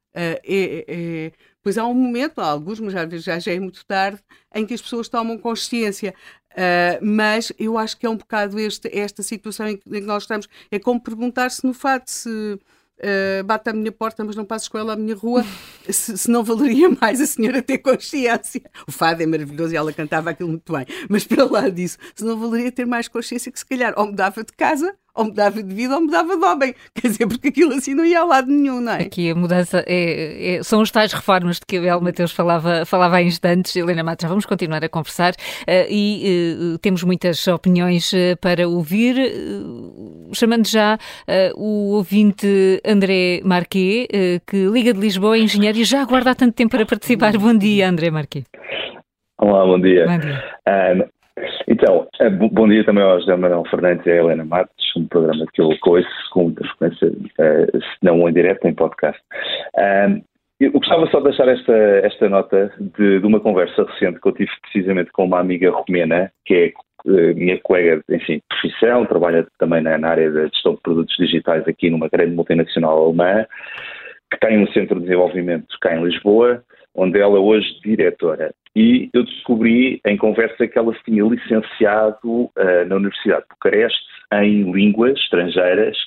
Uh, é, é, pois há um momento, há alguns, mas já, já é muito tarde, em que as pessoas tomam consciência. Uh, mas eu acho que é um bocado este, esta situação em que, em que nós estamos. É como perguntar se no fato se uh, bate à minha porta, mas não passes com ela à minha rua, se, se, não valeria mais a senhora ter consciência. O fado é maravilhoso e ela cantava aquilo muito bem, mas para lá disso, se não valeria ter mais consciência que se calhar ou mudava de casa ou mudava de vida ou mudava de homem. Quer dizer, porque aquilo assim não ia a lado nenhum, não é? Aqui a mudança é, é, são os tais reformas de que a Bel Mateus falava, falava há instantes. Helena Matos, já vamos continuar a conversar uh, e uh, temos muitas opiniões uh, para ouvir. chamando já o ouvinte André Marquet, que liga de Lisboa, é engenheiro e já aguarda há tanto tempo para participar. Bom dia, André Marquet. Olá, bom dia. Bom dia. Então, eh, bom dia também ao José Manuel Fernandes e à Helena Matos, um programa que eu ouço com frequência, eh, se não em direto, em podcast. Eu gostava só de deixar esta, esta nota de, de, uma conversa recente que eu tive precisamente com uma amiga romena, que é eh, minha colega, enfim, profissão, trabalha também na, na área da gestão de produtos digitais aqui numa grande multinacional alemã, que tem um centro de desenvolvimento cá em Lisboa, onde ela hoje é diretora e eu descobri em conversa que ela se tinha licenciado uh, na Universidade de Bucareste em línguas estrangeiras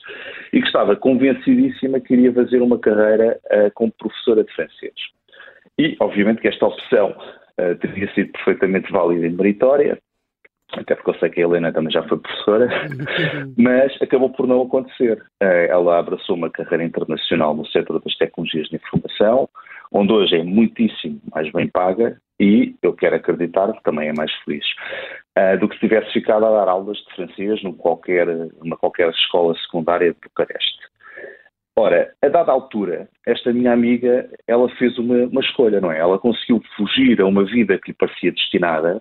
e que estava convencidíssima que iria fazer uma carreira uh, como professora de francês. E, obviamente, que esta opção uh, teria sido perfeitamente válida e meritória, até porque eu sei que a Helena também já foi professora, mas acabou por não acontecer. Ela abraçou uma carreira internacional no setor das tecnologias de informação, onde hoje é muitíssimo mais bem paga e eu quero acreditar que também é mais feliz uh, do que se tivesse ficado a dar aulas de francês numa qualquer, numa qualquer escola secundária de Bucareste. Ora, a dada altura, esta minha amiga, ela fez uma, uma escolha, não é? Ela conseguiu fugir a uma vida que lhe parecia destinada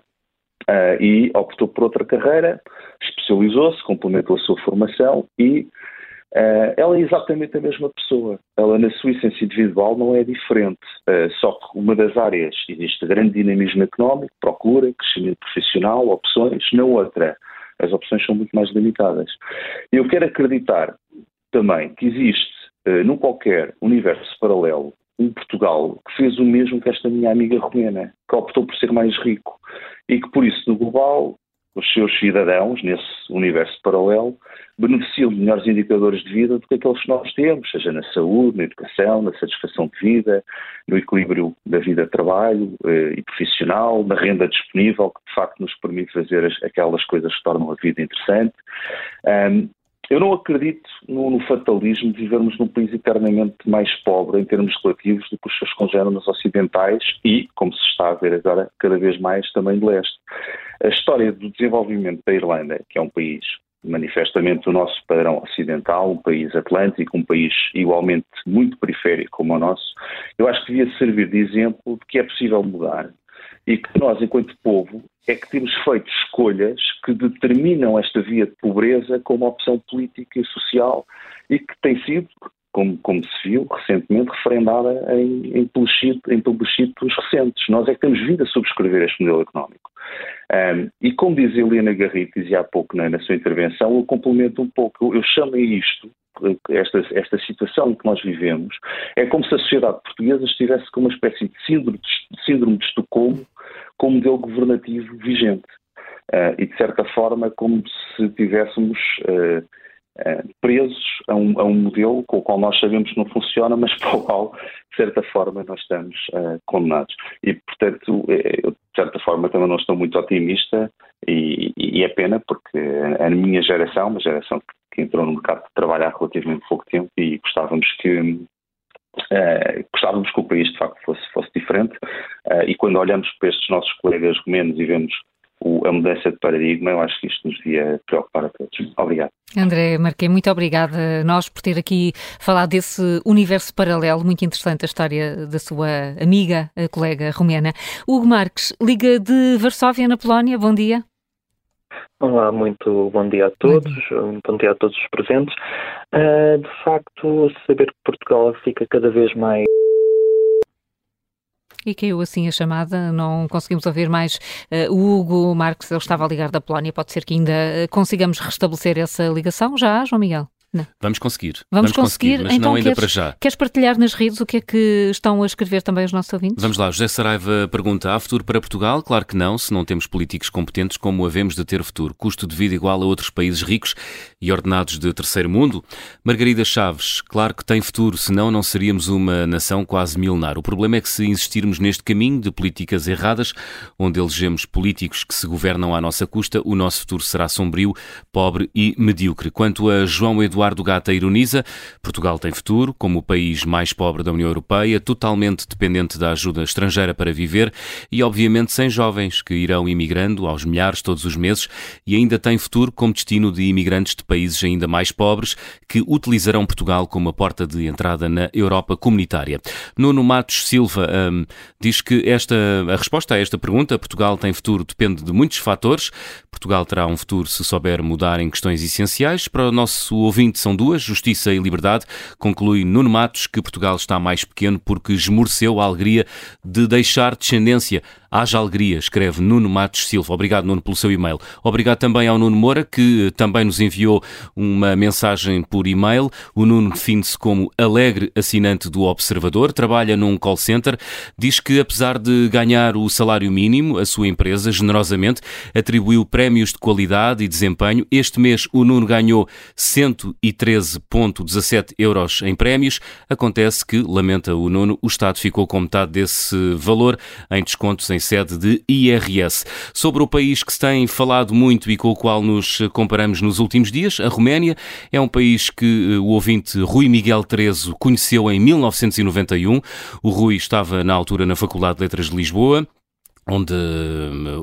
uh, e optou por outra carreira, especializou-se, complementou a sua formação e Uh, ela é exatamente a mesma pessoa. Ela, na sua essência individual, não é diferente. Uh, só que uma das áreas existe grande dinamismo económico, procura, crescimento profissional, opções. Na outra, as opções são muito mais limitadas. Eu quero acreditar também que existe, uh, num qualquer universo paralelo, um Portugal que fez o mesmo que esta minha amiga romena, que optou por ser mais rico e que, por isso, no global, os seus cidadãos, nesse universo paralelo, beneficiam de melhores indicadores de vida do que aqueles que nós temos, seja na saúde, na educação, na satisfação de vida, no equilíbrio da vida de trabalho eh, e profissional, na renda disponível, que de facto nos permite fazer as, aquelas coisas que tornam a vida interessante. Um, eu não acredito no, no, fatalismo de vivermos num país eternamente mais pobre em termos relativos do que os seus congêneres ocidentais e, como se está a ver agora, cada vez mais também de leste. A história do desenvolvimento da Irlanda, que é um país manifestamente o nosso padrão ocidental, um país atlântico, um país igualmente muito periférico como o nosso, eu acho que devia servir de exemplo de que é possível mudar e que nós, enquanto povo, é que temos feito escolhas que determinam esta via de pobreza como opção política e social e que tem sido, como, como se viu recentemente, referendada em, em, plebiscito, em plebiscitos recentes. Nós é que temos vindo a subscrever este modelo económico. Um, e como diz Helena Garrido, dizia há pouco na, na sua intervenção, eu complemento um pouco, eu, eu chamo isto esta, esta situação que nós vivemos, é como se a sociedade portuguesa estivesse com uma espécie de síndrome de, síndrome de Estocolmo como modelo governativo vigente. Uh, e, de certa forma, como se tivéssemos uh, uh, presos a um, a um, modelo com o qual nós sabemos que não funciona, mas para o qual, de certa forma, nós estamos condenados. E, portanto, eu, de certa forma, também não estou muito otimista e, e é pena porque a minha geração, uma geração que que entrou no mercado de trabalho há relativamente pouco tempo e gostávamos que uh, gostávamos que o país de facto fosse, fosse diferente uh, e quando olhamos para estes nossos colegas romenos e vemos o, a mudança de paradigma. Eu acho que isto nos devia preocupar a todos. Obrigado. André Marquei, muito obrigada a nós por ter aqui falado desse universo paralelo, muito interessante a história da sua amiga, a colega romena. Hugo Marques, Liga de Varsóvia, na Polónia, bom dia. Olá, muito bom dia a todos, bom dia, a todos os presentes. Uh, de facto, saber que Portugal fica cada vez mais e caiu assim a chamada, não conseguimos ouvir mais uh, o Hugo Marques, ele estava a ligar da Polónia, pode ser que ainda uh, consigamos restabelecer essa ligação já, João Miguel? Não. Vamos conseguir. Vamos, Vamos conseguir, conseguir, mas então, não ainda queres, para já. Queres partilhar nas redes o que é que estão a escrever também os nossos ouvintes? Vamos lá, José Saraiva pergunta: há futuro para Portugal? Claro que não, se não temos políticos competentes como havemos de ter futuro. Custo de vida igual a outros países ricos e ordenados de terceiro mundo? Margarida Chaves, claro que tem futuro, senão não seríamos uma nação quase milenar. O problema é que se insistirmos neste caminho de políticas erradas, onde elegemos políticos que se governam à nossa custa, o nosso futuro será sombrio, pobre e medíocre. Quanto a João Eduardo Gata Ironia, Portugal tem futuro, como o país mais pobre da União Europeia, totalmente dependente da ajuda estrangeira para viver e, obviamente, sem jovens que irão imigrando aos milhares todos os meses e ainda tem futuro como destino de imigrantes de países ainda mais pobres que utilizarão Portugal como a porta de entrada na Europa comunitária. Nuno Matos Silva hum, diz que esta, a resposta a esta pergunta, Portugal tem futuro, depende de muitos fatores. Portugal terá um futuro se souber mudar em questões essenciais. Para o nosso ouvinte, são duas: justiça Justiça e Liberdade, conclui Nuno Matos que Portugal está mais pequeno porque esmoreceu a alegria de deixar descendência Haja alegria, escreve Nuno Matos Silva. Obrigado, Nuno, pelo seu e-mail. Obrigado também ao Nuno Moura, que também nos enviou uma mensagem por e-mail. O Nuno define-se como alegre assinante do Observador, trabalha num call center, diz que apesar de ganhar o salário mínimo, a sua empresa generosamente atribuiu prémios de qualidade e desempenho. Este mês o Nuno ganhou 113,17 euros em prémios. Acontece que, lamenta o Nuno, o Estado ficou com metade desse valor em descontos em sede de IRS. Sobre o país que se tem falado muito e com o qual nos comparamos nos últimos dias, a Roménia é um país que eh, o ouvinte Rui Miguel Trezo conheceu em 1991. O Rui estava na altura na Faculdade de Letras de Lisboa onde,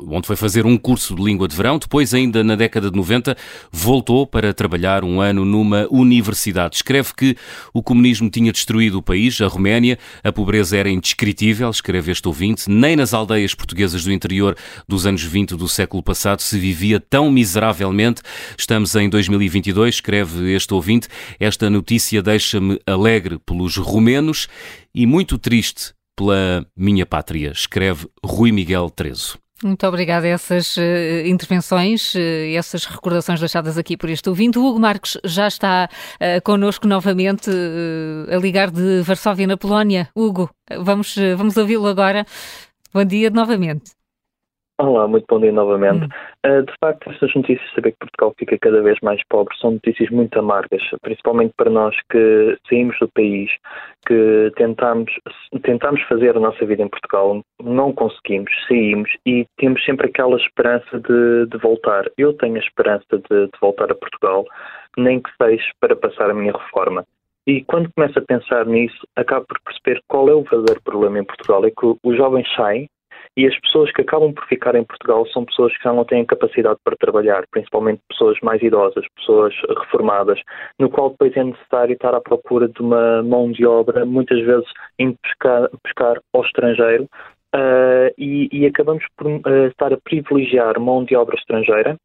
onde foi fazer um curso de língua de verão. Depois, ainda na década de 90, voltou para trabalhar um ano numa universidade. Escreve que o comunismo tinha destruído o país, a Roménia, a pobreza era indescritível, escreve este ouvinte, nem nas aldeias portuguesas do interior dos anos 20 do século passado se vivia tão miseravelmente. Estamos em 2022, escreve este ouvinte. Esta notícia deixa-me alegre pelos romenos e muito triste pela minha pátria, escreve Rui Miguel Trezo. Muito obrigada a essas uh, intervenções, uh, essas recordações deixadas aqui por este ouvinte. O Hugo Marques já está uh, connosco novamente uh, a ligar de Varsóvia, na Polónia. Hugo, vamos, vamos ouvi-lo agora. Bom dia novamente. Olá, muito bom dia novamente. Hum. Uh, de facto, estas notícias, saber que Portugal fica cada vez mais pobre, são notícias muito amargas, principalmente para nós que saímos do país, que tentamos, tentamos fazer a nossa vida em Portugal, não conseguimos, saímos e temos sempre aquela esperança de, de voltar. Eu tenho a esperança de, de voltar a Portugal, nem que seja para passar a minha reforma. E quando começo a pensar nisso, acabo por perceber qual é o verdadeiro problema em Portugal. É que os jovens saem e as pessoas que acabam por ficar em Portugal são pessoas que já não têm capacidade para trabalhar, principalmente pessoas mais idosas, pessoas reformadas, no qual depois é necessário estar à procura de uma mão de obra, muitas vezes indo pescar, pescar ao estrangeiro, uh, e, e, acabamos por uh, estar a privilegiar mão de obra estrangeira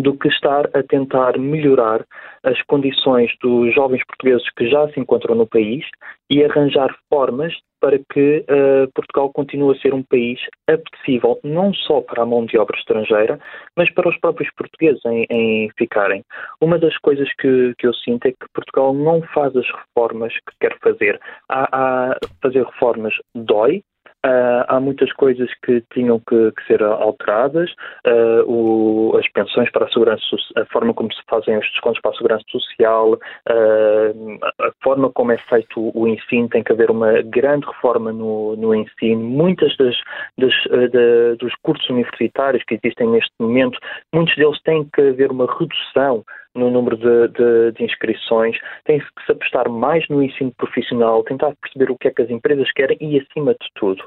do que estar a tentar melhorar as condições dos jovens portugueses que já se encontram no país e arranjar formas para que uh, Portugal continue a ser um país apetecível não só para a mão de obra estrangeira, mas para os próprios portugueses em, em ficarem. Uma das coisas que, que, eu sinto é que Portugal não faz as reformas que quer fazer. Há, há fazer reformas dói, Uh, há muitas coisas que tinham que, que ser alteradas, uh, o, as pensões para a segurança, a forma como se fazem os descontos para a segurança social, uh, a forma como é feito o ensino, tem que haver uma grande reforma no, no ensino. Muitas das, das de, dos cursos universitários que existem neste momento, muitos deles têm que haver uma redução no número de, de, de inscrições, tem que se apostar mais no ensino profissional, tentar perceber o que é que as empresas querem e, acima de tudo,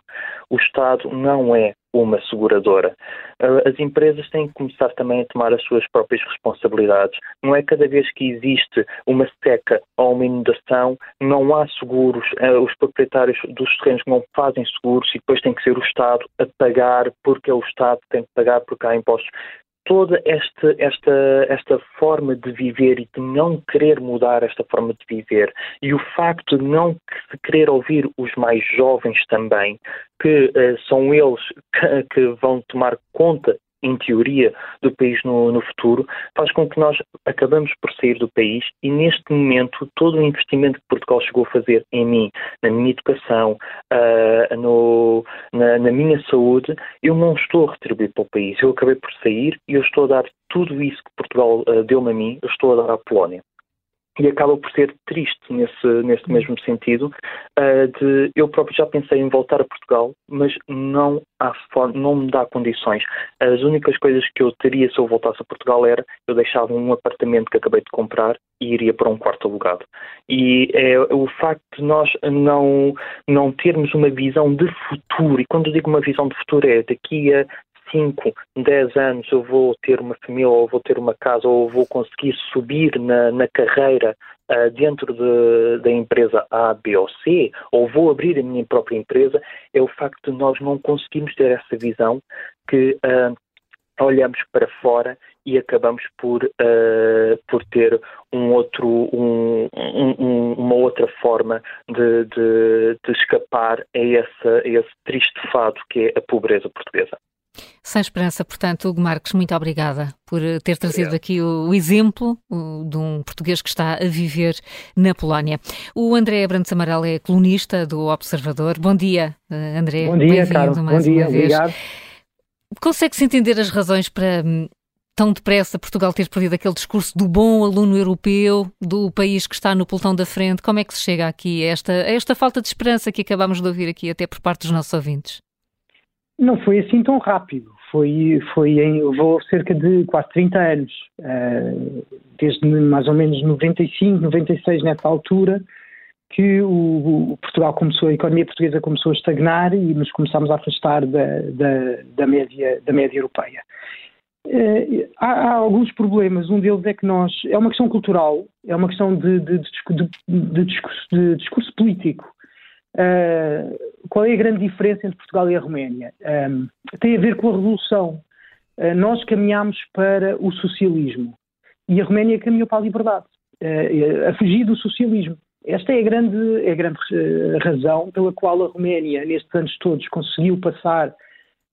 o Estado não é uma seguradora. Ah, as empresas têm que começar também a tomar as suas próprias responsabilidades. Não é cada vez que existe uma seca ou uma inundação, não há seguros, ah, os proprietários dos terrenos não fazem seguros e depois tem que ser o Estado a pagar porque é o Estado que tem que pagar porque há impostos toda esta, esta, esta forma de viver e de não querer mudar esta forma de viver e o facto de não querer ouvir os mais jovens também, que uh, são eles que, que vão tomar conta em teoria, do país no, no, futuro, faz com que nós acabamos por sair do país e, neste momento, todo o investimento que Portugal chegou a fazer em mim, na minha educação, uh, no, na, na, minha saúde, eu não estou a retribuir para o país. Eu acabei por sair e eu estou a dar tudo isso que Portugal uh, deu-me a mim, eu estou a dar à Polónia e acaba por ser triste nesse, nesse mesmo sentido, uh, de eu próprio já pensei em voltar a Portugal, mas não há não me dá condições. As únicas coisas que eu teria se eu voltasse a Portugal era eu deixava um apartamento que acabei de comprar e iria para um quarto alugado. E é o facto de nós não, não termos uma visão de futuro, e quando digo uma visão de futuro é daqui a 5, 10 anos eu vou ter uma família, ou vou ter uma casa, ou vou conseguir subir na, na carreira uh, dentro de, da empresa A, B ou C, ou vou abrir a minha própria empresa, é o facto de nós não conseguirmos ter essa visão que uh, olhamos para fora e acabamos por, uh, por ter um outro, um, um, uma outra forma de, de, de escapar a esse, a esse triste fado que é a pobreza portuguesa. Sem esperança, portanto, Hugo Marques, muito obrigada por eh, ter trazido aqui o, o exemplo o, de um português que está a viver na Polónia. O André Brandes Amaral é colunista do Observador. Bom dia, eh, André. Bom dia, Carlos. Bom dia, obrigado. Consegue-se entender as razões para hum, tão depressa Portugal ter perdido aquele discurso do bom aluno europeu, do país que está no pelotão da frente? Como é que se chega aqui a esta, a esta falta de esperança que acabamos de ouvir aqui até por parte dos nossos ouvintes? Não foi assim tão rápido. Foi, foi em, levou cerca de quase 30 anos, uh, desde mais ou menos 95, 96, nessa altura, que o, o, Portugal começou, a economia portuguesa começou a estagnar e nos começámos a afastar da, da, da média, da média europeia. Uh, há, há, alguns problemas. Um deles é que nós. É uma questão cultural, é uma questão de, de, de, de discurso, discurso, político. Uh, qual é a grande diferença entre Portugal e a Roménia? Um, tem a ver com a revolução. Uh, nós caminhamos para o socialismo e a Roménia caminhou para a liberdade, uh, a fugir do socialismo. Esta é a grande, é a grande razão pela qual a Roménia, nestes anos todos, conseguiu passar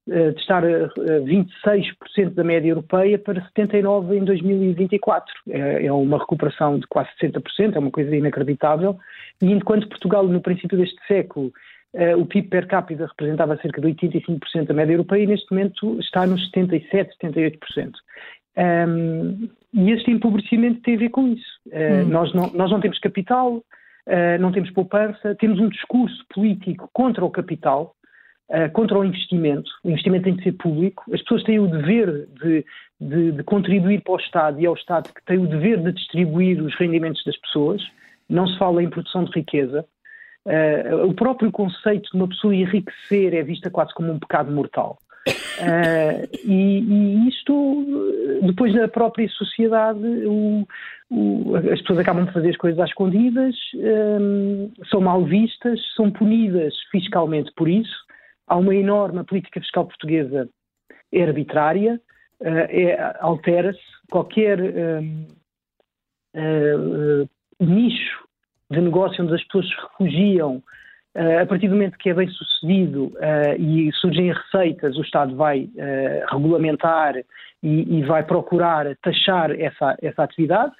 de estar a 26% da média europeia para 79% em 2024. É, é uma recuperação de quase 60%, é uma coisa inacreditável. E enquanto Portugal, no princípio deste século, uh, o PIB per capita representava cerca de 85% da média europeia e neste momento está nos 77%, 78%. Um, e este empobrecimento tem a ver com isso. Uh, hum. nós, não, nós não temos capital, uh, não temos poupança, temos um discurso político contra o capital, uh, contra o investimento. O investimento tem de ser público. As pessoas têm o dever de, de, de contribuir para o Estado e é o Estado que tem o dever de distribuir os rendimentos das pessoas. Não se fala em produção de riqueza. Uh, o próprio conceito de uma pessoa enriquecer é vista quase como um pecado mortal. Uh, e, e, isto, depois na própria sociedade, o, o, as pessoas acabam de fazer as coisas às escondidas, um, são mal vistas, são punidas fiscalmente por isso. Há uma enorme política fiscal portuguesa é arbitrária, uh, é, altera-se qualquer uh, nicho de negócio onde as pessoas se refugiam, uh, a partir do momento que é bem sucedido uh, e surgem receitas, o Estado vai uh, regulamentar e, e, vai procurar taxar essa, essa atividade.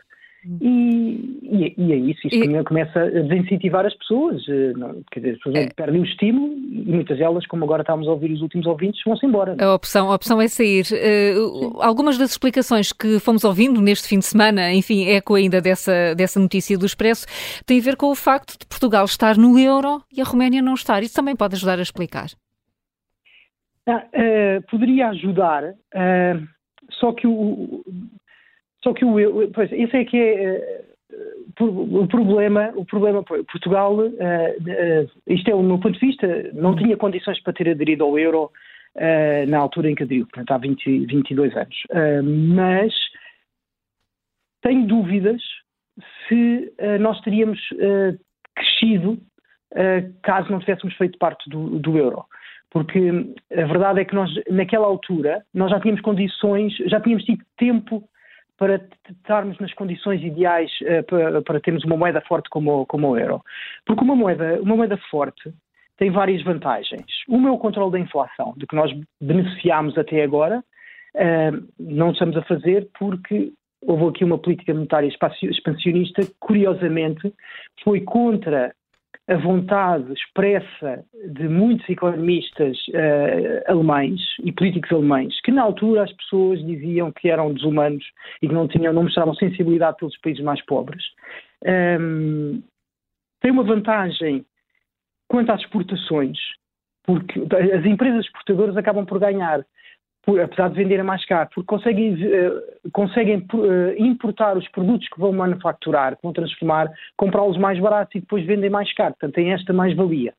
E, e, e, é isso, isto e... começa a desincentivar as pessoas, eh, não, quer dizer, as pessoas é. perdem o estímulo e muitas delas, como agora estamos a ouvir os últimos ouvintes, vão-se embora. A opção, a opção é sair. Uh, algumas das explicações que fomos ouvindo neste fim de semana, enfim, eco ainda dessa, dessa notícia do Expresso, tem a ver com o facto de Portugal estar no euro e a Roménia não estar. Isso também pode ajudar a explicar? Ah, uh, poderia ajudar, uh, só que o Só que o, pois, esse é que é o problema, o problema Portugal, uh, uh, isto é o meu ponto de vista, não tinha condições para ter aderido ao euro uh, na altura em que aderiu, portanto há 20, 22 anos. mas tenho dúvidas se nós teríamos crescido caso não tivéssemos feito parte do, do euro porque a verdade é que nós, naquela altura, nós já tínhamos condições, já tínhamos tido tempo para estarmos nas condições ideais uh, para, para, termos uma moeda forte como, como o euro. Porque uma moeda, uma moeda forte tem várias vantagens. Uma é o controle da inflação, de que nós beneficiámos até agora, uh, não estamos a fazer porque houve aqui uma política monetária expansionista que, curiosamente, foi contra a vontade expressa de muitos economistas uh, alemães e políticos alemães, que na altura as pessoas diziam que eram desumanos e que não tinham, não mostravam sensibilidade pelos países mais pobres, um, ehm, tem uma vantagem quanto às exportações, porque as empresas exportadoras acabam por ganhar apesar de venderem mais caro, porque conseguem, uh, conseguem uh, importar os produtos que vão manufaturar, que vão transformar, comprá-los mais baratos e depois vendem mais caro. Portanto, tem esta mais-valia.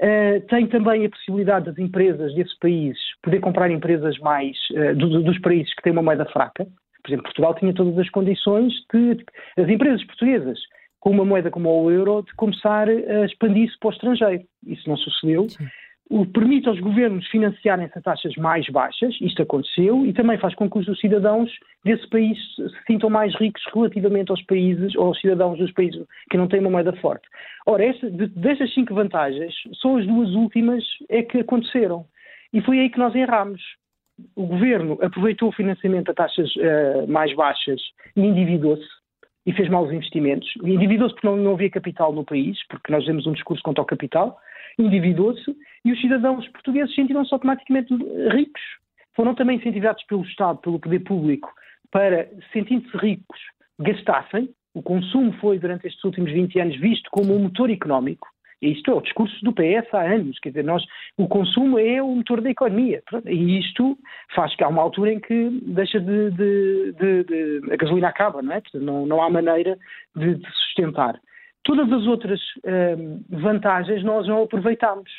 Uh, tem também a possibilidade das empresas desses países poder comprar empresas mais do, dos países que têm uma moeda fraca. Por exemplo, Portugal tinha todas as condições de as empresas portuguesas com uma moeda como o euro de começar a expandir-se para o estrangeiro. Isso não sucedeu. Sim o permite aos governos financiarem-se a taxas mais baixas, isto aconteceu, e também faz com que os cidadãos desse país se sintam mais ricos relativamente aos países, ou aos cidadãos dos países que não têm uma moeda forte. Ora, esta, destas cinco vantagens, só as duas últimas é que aconteceram. E foi aí que nós erramos. O governo aproveitou o financiamento a taxas uh, mais baixas e endividou-se e fez maus investimentos. Endividou-se porque não, não havia capital no país, porque nós temos um discurso contra o capital, endividou-se e os cidadãos portugueses sentiram-se automaticamente ricos. Foram também incentivados pelo Estado, pelo poder público, para, sentindo-se ricos, gastassem. O consumo foi, durante estes últimos 20 anos, visto como um motor económico. E isto é o discurso do PS há anos. Quer dizer, nós, o consumo é o motor da economia. E isto faz que há uma altura em que deixa de. de, de, de a gasolina acaba, não é? Não, não há maneira de, de sustentar. Todas as outras hum, vantagens nós não aproveitamos.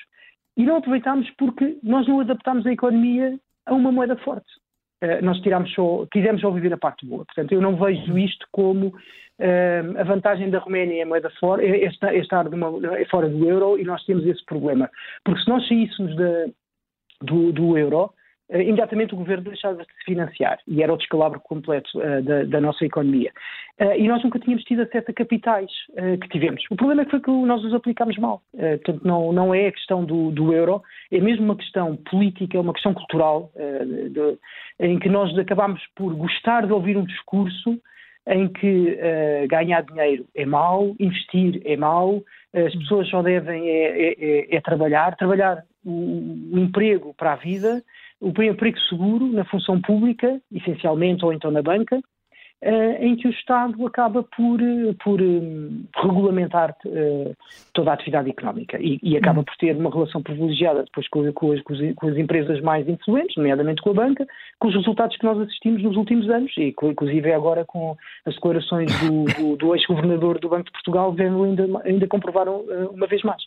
E não aproveitamos porque nós não adaptamos a economia a uma moeda forte. Uh, nós tiramos só, quisemos só viver a parte boa. Portanto, eu não vejo isto como uh, a vantagem da Roménia é moeda fora, é, é estar uma, é fora do euro e nós temos esse problema. Porque se nós saíssemos do, do euro, imediatamente o governo deixava de se financiar e era o descalabro completo uh, da, da, nossa economia. Uh, e nós nunca tínhamos tido acesso a capitais que tivemos. O problema é que foi que nós os aplicámos mal. portanto, não, não é a questão do, do, euro, é mesmo uma questão política, é uma questão cultural, de, em que nós acabámos por gostar de ouvir um discurso em que uh, ganhar dinheiro é mau, investir é mau, as pessoas só devem é, é, é, é trabalhar, trabalhar o, o, emprego para a vida o emprego seguro na função pública, essencialmente, ou então na banca, uh, em que o Estado acaba por, eh, por uh, regulamentar toda a atividade económica e, e acaba uhum. por ter uma relação privilegiada depois com, com, as, com, as, empresas mais influentes, nomeadamente com a banca, com os resultados que nós assistimos nos últimos anos e inclusive agora com as declarações do, do, do ex-governador do Banco de Portugal, vendo ainda, ainda comprovaram uma vez mais.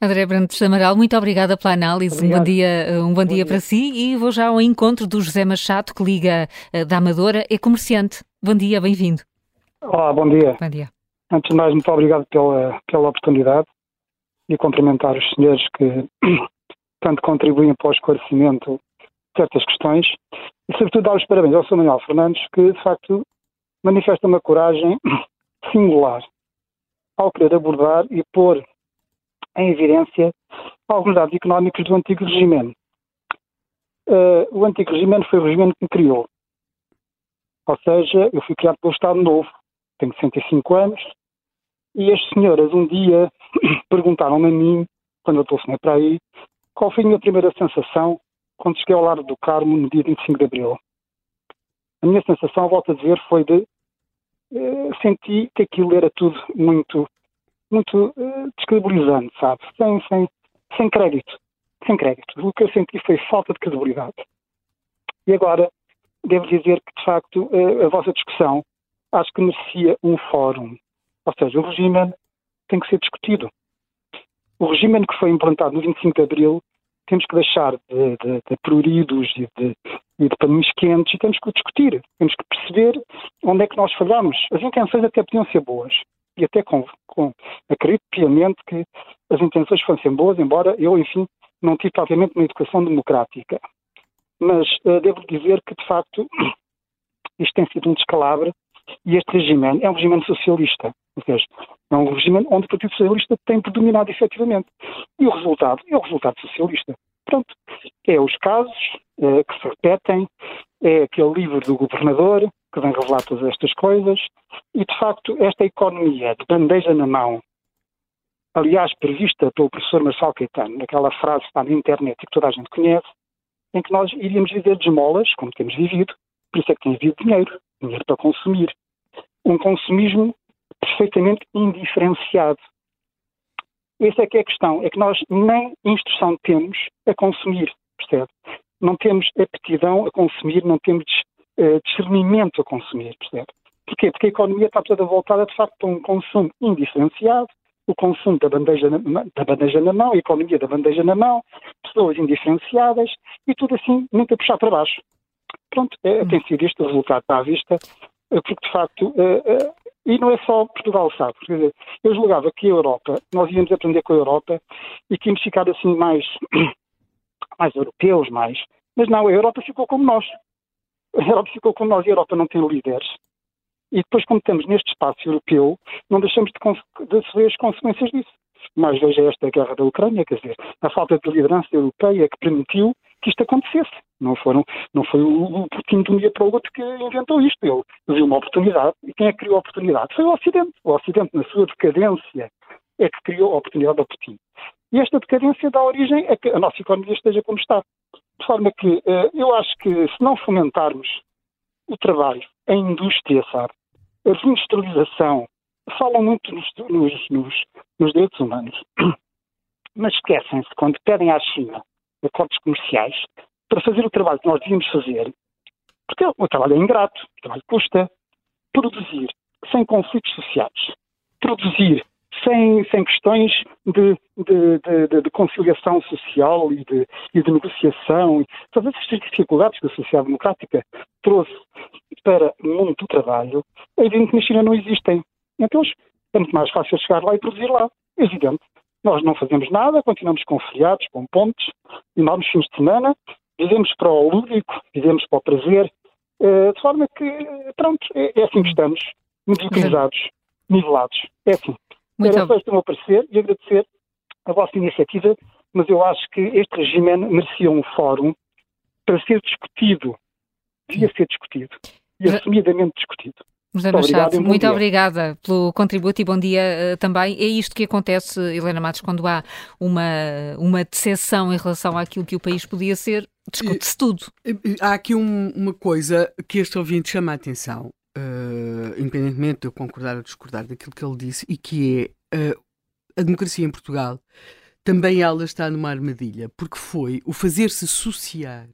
André Brandes Amaral, muito obrigada pela análise. Um bom dia, um bom, bom dia, dia, para si e vou já ao encontro do José Machado, que liga uh, da Amadora, é comerciante. Bom dia, bem-vindo. Olá, bom dia. Bom dia. Antes de mais, muito obrigado pela, pela oportunidade e cumprimentar os senhores que tanto contribuem para o esclarecimento de certas questões e, sobretudo, dar os parabéns ao Sr. Manuel Fernandes, que, de facto, manifesta uma coragem singular ao querer abordar e pôr em evidência alguns dados económicos do antigo regime. Uh, o antigo regime foi o regime que me criou. Ou seja, eu fui criado pelo Estado Novo, tenho 105 anos, e as senhoras um dia perguntaram-me a mim, quando eu telefonei para aí, qual foi a minha primeira sensação quando cheguei ao Largo do Carmo no dia 25 de Abril. A minha sensação, volto a dizer, foi de uh, senti que aquilo era tudo muito muito uh, sabe? Sem, sem, sem crédito. Sem crédito. O que eu senti foi falta de credibilidade. E agora, devo dizer que, de facto, a, a vossa discussão acho que merecia um fórum. Ou seja, o regime tem que ser discutido. O regime que foi implantado no 25 de Abril temos que deixar de, de, de pruridos e de, e de paninhos quentes e temos que discutir. Temos que perceber onde é que nós falhamos. As intenções até podiam ser boas. E até com, com acredito piamente que as intenções fossem boas, embora eu, enfim, não tive propriamente uma educação democrática. Mas uh, devo dizer que, de facto, isto tem sido um descalabro e este regime é um regime socialista. Ou seja, é um regime onde o Partido Socialista tem predominado efetivamente. E o resultado é o resultado socialista. Pronto. É os casos é, que se repetem, é aquele livro do governador que vem revelar todas estas coisas, e de facto esta economia de bandeja na mão, aliás prevista pelo professor Marcelo Caetano, naquela frase que está na internet e que toda a gente conhece, em que nós iríamos viver de esmolas, como temos vivido, por isso é que tem havido dinheiro, dinheiro para consumir. Um consumismo perfeitamente indiferenciado. Essa é que é a questão, é que nós nem instrução temos a consumir, percebe? Não temos aptidão a consumir, não temos uh, discernimento a consumir, percebe? Porquê? Porque a economia está toda voltada, de facto, para um consumo indiferenciado, o consumo da bandeja, na, da bandeja na mão, a economia da bandeja na mão, pessoas indiferenciadas e tudo assim, nunca puxar para baixo. Pronto, é, tem sido este o resultado à vista, eh, porque de facto, uh, uh, e não é só Portugal, sabe? Quer dizer, eu julgava que a Europa, nós íamos aprender com a Europa e que íamos ficar assim mais, mais europeus, mais. Mas não, a Europa ficou como nós. A Europa ficou como nós a Europa não tem líderes. E depois, como estamos neste espaço europeu, não deixamos de, de sofrer as consequências disso. Mais veja esta guerra da Ucrânia, quer dizer, a falta de liderança europeia que permitiu que isto acontecesse. Não, foram, não foi o, Putin de um dia para o outro que inventou isto. Ele viu uma oportunidade. E quem é que criou a oportunidade? Foi o Ocidente. O Ocidente, na sua decadência, é que criou a oportunidade ao Putin. E esta decadência dá origem a que a nossa economia esteja como está. De forma que eh, eu acho que se não fomentarmos o trabalho, a indústria, sabe, a reindustrialização, falam muito nos, nos, nos, nos direitos humanos, mas esquecem-se quando pedem à China acordos comerciais para fazer o trabalho que nós devíamos fazer, porque o trabalho é ingrato, o trabalho custa, produzir sem conflitos sociais, produzir sem, sem questões de, de, de, de conciliação social e de, e de negociação, todas estas dificuldades que a sociedade democrática trouxe para o mundo do trabalho, é evidente que na China não existem. Então é muito mais fácil chegar lá e produzir lá. É evidente. Nós não fazemos nada, continuamos com feriados, com pontes, e vamos fins de semana, vivemos para o lúdico, vivemos para o prazer, uh, de forma que, pronto, é, é assim que estamos, mediocrizados, nivelados. É assim. Muito Era só este o meu parecer e agradecer a vossa iniciativa, mas eu acho que este regime merecia um fórum para ser discutido, devia ser discutido, e assumidamente discutido. José Machado, muito, muito obrigada pelo contributo e bom dia uh, também. É isto que acontece, Helena Matos, quando há uma, uma decepção em relação àquilo que o país podia ser, discute-se tudo. Há aqui um, uma coisa que este ouvinte chama a atenção, uh, independentemente de eu concordar ou discordar daquilo que ele disse, e que é uh, a democracia em Portugal também ela está numa armadilha, porque foi o fazer-se associar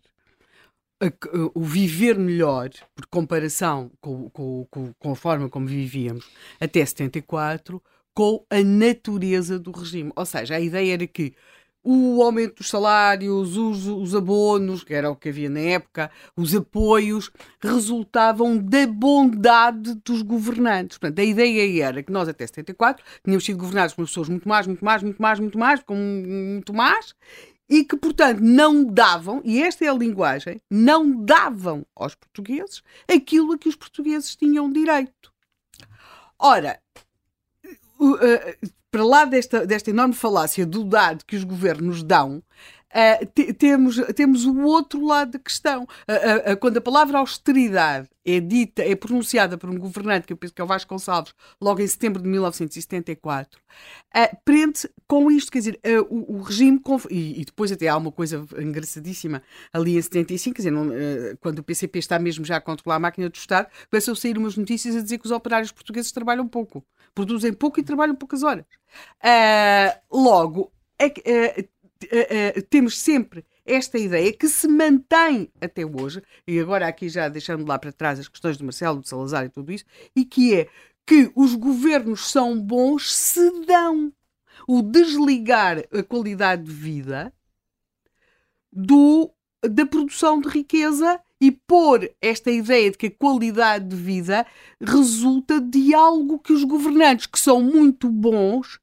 a, o viver melhor, por comparação com, com, com, com, a forma como vivíamos até 74, com a natureza do regime. Ou seja, a ideia era que o aumento dos salários, os, os abonos, que era o que havia na época, os apoios, resultavam da bondade dos governantes. Portanto, a ideia era que nós até 74 tínhamos sido governados por pessoas muito mais, muito mais, muito mais, muito mais, com muito mais, e que, portanto, não davam, e esta é a linguagem, não davam aos portugueses aquilo a que os portugueses tinham direito. Ora, para lá desta, desta enorme falácia do dado que os governos dão, Uh, temos, temos o outro lado da questão. Uh, uh, quando a palavra austeridade é dita, é pronunciada por um governante, que eu penso que é o Vasconcelos, logo em setembro de 1974, prende com isto, quer dizer, o, o, regime. E, e, depois até há uma coisa engraçadíssima ali em 75, quer dizer, não, quando o PCP está mesmo já a controlar a máquina do Estado, começam a sair umas notícias a dizer que os operários portugueses trabalham pouco, produzem pouco e trabalham poucas horas. logo, é, é, temos sempre esta ideia que se mantém até hoje, e agora aqui já deixando lá para trás as questões do Marcelo, do Salazar e tudo isso, e que é que os governos são bons se dão o desligar a qualidade de vida do, da produção de riqueza e pôr esta ideia de que a qualidade de vida resulta de algo que os governantes, que são muito bons,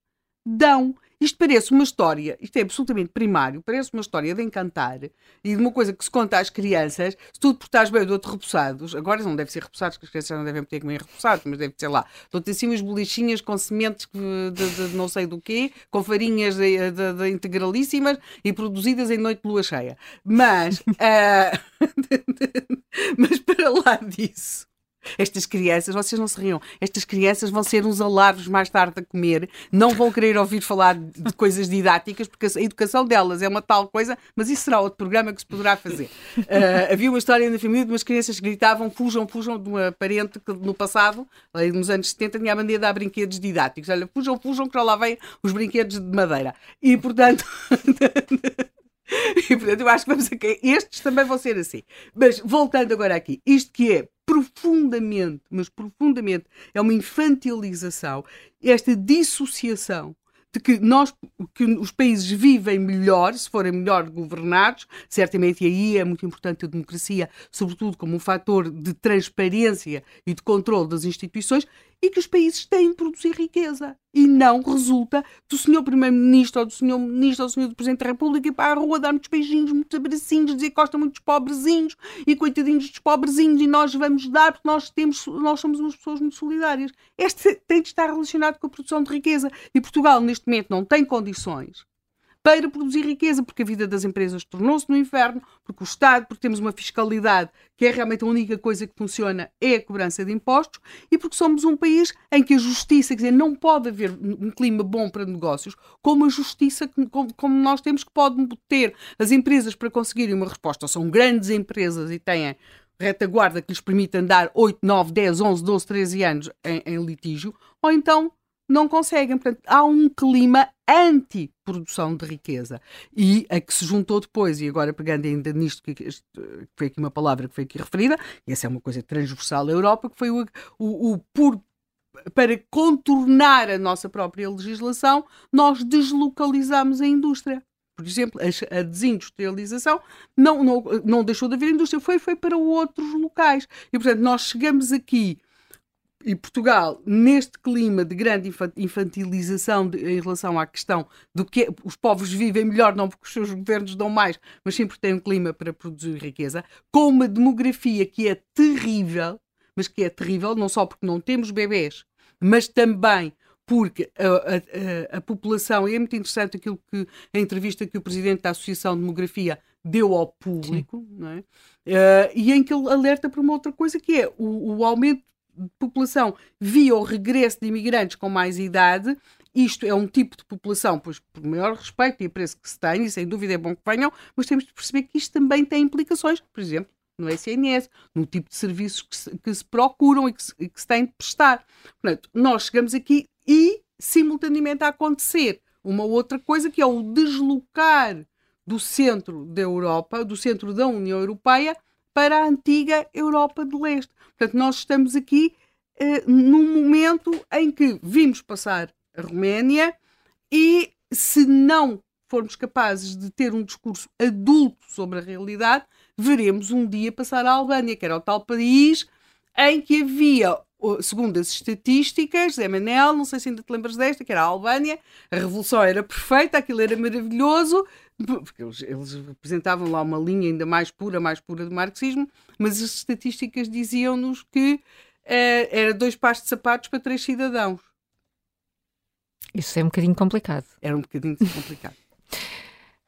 dão. Isto parece uma história, isto é absolutamente primário, parece uma história de encantar e de uma coisa que se conta às crianças, se tudo por estás bem, dou-te repousados, agora não deve ser repousados, porque as crianças não devem ter comer repousados, mas deve ser lá, dou-te assim umas bolichinhas com sementes de, de, de, não sei do quê, com farinhas de, de, integralíssimas e produzidas em noite de lua cheia. Mas, uh... mas para lá disso, estas crianças, vocês não se riam, estas crianças vão ser uns alarves mais tarde a comer, não vão querer ouvir falar de coisas didáticas, porque a educação delas é uma tal coisa, mas isso será outro programa que se poderá fazer. Uh, havia uma história na família de umas crianças que gritavam fujam, fujam de uma parente que no passado, nos anos 70, tinha a mania de dar brinquedos didáticos. Olha, fujam, fujam, que lá vêm os brinquedos de madeira. E, portanto... E portanto, eu acho que vamos aqui. Estes também vão ser assim. Mas voltando agora aqui, isto que é profundamente, mas profundamente, é uma infantilização, esta dissociação de que nós que os países vivem melhor se forem melhor governados, certamente aí é muito importante a democracia, sobretudo como um fator de transparência e de controle das instituições, e que os países têm de produzir riqueza. E não resulta do senhor Primeiro-Ministro ou do senhor Ministro ou do senhor Presidente da República ir para a rua dar muitos beijinhos, muitos abracinhos, dizer que gosta muito dos pobrezinhos e coitadinhos dos pobrezinhos e nós vamos dar porque nós, temos, nós somos umas pessoas muito solidárias. Este tem de estar relacionado com a produção de riqueza. E Portugal, neste momento, não tem condições para produzir riqueza, porque a vida das empresas tornou-se no inferno, porque o Estado, porque temos uma fiscalidade que é realmente a única coisa que funciona é a cobrança de impostos, e porque somos um país em que a justiça, quer dizer, não pode haver um clima bom para negócios, como a justiça, como, nós temos, que pode ter as empresas para conseguirem uma resposta. São grandes empresas e têm retaguarda que lhes permite andar 8, 9, 10, 11, 12, 13 anos em, em litígio, ou então não conseguem. Portanto, há um clima anti-produção de riqueza. E a que se juntou depois, e agora pegando ainda nisto, que foi aqui uma palavra que foi aqui referida, e essa é uma coisa transversal à Europa, que foi o, o, o por para contornar a nossa própria legislação, nós deslocalizamos a indústria. Por exemplo, a, a desindustrialização não, não, não deixou de haver indústria, foi, foi para outros locais. E, portanto, nós chegamos aqui e Portugal, neste clima de grande infantilização de, em relação à questão do que os povos vivem melhor, não porque os seus governos dão mais, mas sim porque têm um clima para produzir riqueza, com uma demografia que é terrível, mas que é terrível não só porque não temos bebés, mas também porque a, a, a, população, e é muito interessante aquilo que a entrevista que o presidente da Associação de Demografia deu ao público, é? uh, e em que ele alerta para uma outra coisa que é o, o aumento população via o regresso de imigrantes com mais idade. Isto é um tipo de população, pois por maior respeito e apreço que se tem, e sem dúvida é bom que venham, mas temos de perceber que isto também tem implicações, por exemplo, no SNS, no tipo de serviços que se, que se procuram e que se, e que se têm de prestar. Portanto, nós chegamos aqui e, simultaneamente, a acontecer uma outra coisa que é o deslocar do centro da Europa, do centro da União Europeia, para a antiga Europa de Leste. Portanto, nós estamos aqui uh, num momento em que vimos passar a Roménia e se não formos capazes de ter um discurso adulto sobre a realidade, veremos um dia passar a Albânia, que era o tal país em que havia, segundo as estatísticas, Zé Manel, não sei se ainda te lembras desta, que era a Albânia, a revolução era perfeita, aquilo era maravilhoso, porque eles, eles representavam lá uma linha ainda mais pura, mais pura do marxismo, mas as estatísticas diziam-nos que uh, era dois pares de sapatos para três cidadãos. Isso é um bocadinho complicado. Era um bocadinho complicado.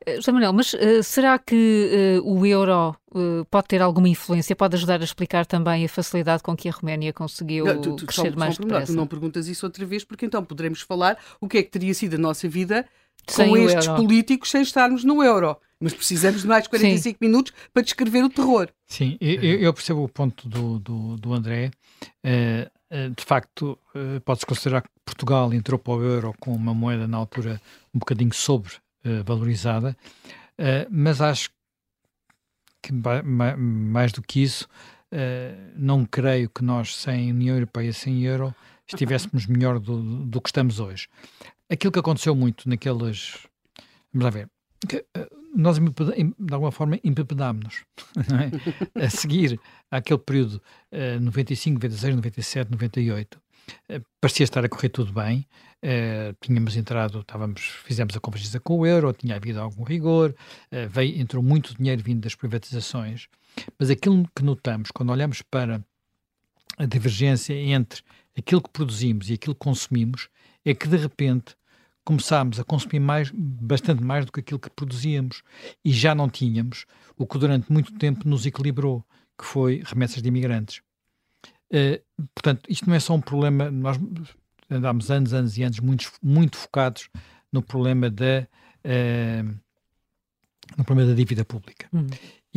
Eh, José Manuel, mas uh, será que uh, o euro uh, pode ter alguma influência? Pode ajudar a explicar também a facilidade com que a Roménia conseguiu não, tu, tu, crescer só, mais só depressa? Tu não perguntas isso outra vez, porque então poderemos falar o que é que teria sido a nossa vida sem com estes euro. políticos sem estarmos no euro. Mas precisamos de mais 45 Sim. minutos para descrever o terror. Sim, eu, eu percebo o ponto do, do, do André. Uh, de facto, uh, pode-se considerar que Portugal entrou para o euro com uma moeda na altura um bocadinho sobre valorizada, mas acho que mais do que isso, não creio que nós, sem União Europeia, sem euro, estivéssemos melhor do, do que estamos hoje. Aquilo que aconteceu muito naquelas. Vamos lá ver. Que, uh, nós, de alguma forma, empepedámos-nos é? a seguir àquele período uh, 95, 96, 97, 98. Uh, parecia estar a correr tudo bem. Uh, tínhamos entrado, estávamos, fizemos a convergência com o euro, tinha havido algum rigor, uh, veio, entrou muito dinheiro vindo das privatizações, mas aquilo que notamos quando olhamos para a divergência entre aquilo que produzimos e aquilo que consumimos é que de repente começámos a consumir mais, bastante mais do que aquilo que produzíamos e já não tínhamos o que durante muito tempo nos equilibrou, que foi remessas de imigrantes. Uh, portanto, isto não é só um problema, nós andámos anos, anos e anos muito, muito focados no problema da uh, no problema da dívida pública. Hum.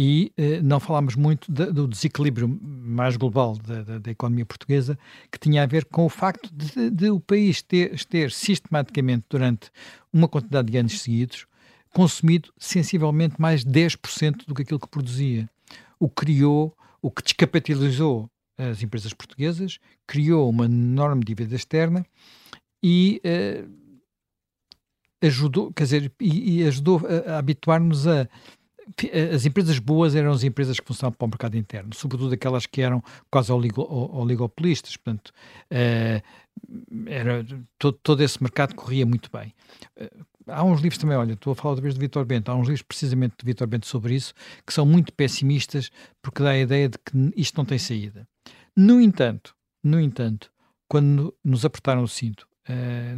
E uh, não falámos muito de, do desequilíbrio mais global da, da, da, economia portuguesa, que tinha a ver com o facto de, de o país ter, ter, sistematicamente, durante uma quantidade de anos seguidos, consumido sensivelmente mais 10% do que aquilo que produzia. O que criou, o que descapitalizou as empresas portuguesas, criou uma enorme dívida externa e uh, ajudou, quer dizer, e, e ajudou a, a habituar-nos a as empresas boas eram as empresas que funcionavam para o mercado interno, sobretudo aquelas que eram quase oligo, oligopolistas, portanto, uh, era, todo, todo, esse mercado corria muito bem. Uh, há uns livros também, olha, estou a falar outra vez de Vitor Bento, há uns livros precisamente de Vitor Bento sobre isso, que são muito pessimistas, porque dá a ideia de que isto não tem saída. No entanto, no entanto, quando nos apertaram o cinto,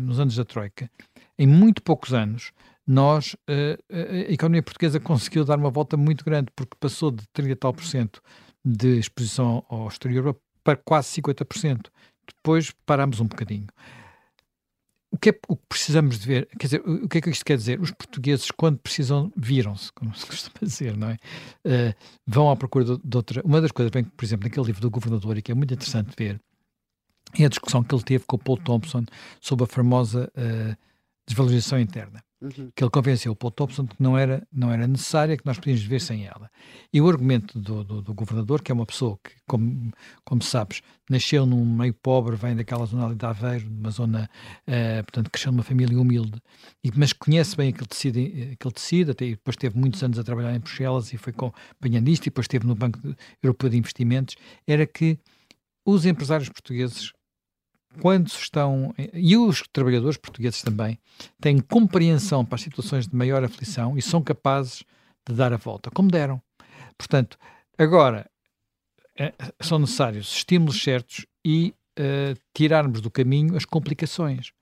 nos anos da Troika, em muito poucos anos, nós, uh, a economia portuguesa conseguiu dar uma volta muito grande, porque passou de 30 tal por cento de exposição ao exterior para quase 50%. Depois parámos um bocadinho. O que é o que precisamos de ver? Quer dizer, o que é que isto quer dizer? Os portugueses, quando precisam, viram-se, como se costuma dizer, não é? Uh, vão à procura de, de, outra. Uma das coisas, bem, por exemplo, naquele livro do governador, e que é muito interessante ver, é a discussão que ele teve com o Paul Thompson sobre a famosa uh, desvalorização interna uhum. que ele convenceu o Paul Thompson que não era, não era necessária, que nós podíamos viver sem ela. E o argumento do, do, do, governador, que é uma pessoa que, como, como sabes, nasceu num meio pobre, vem daquela zona ali de Aveiro, uma zona, uh, portanto, cresceu numa família humilde, e, mas conhece bem aquele tecido, aquele tecido até, depois teve muitos anos a trabalhar em Bruxelas e foi acompanhando isto, e depois esteve no Banco Europeu de Investimentos, era que os empresários portugueses quando estão, e os trabalhadores portugueses também, têm compreensão para as situações de maior aflição e são capazes de dar a volta, como deram. Portanto, agora é, são necessários estímulos certos e uh, tirarmos do caminho as complicações.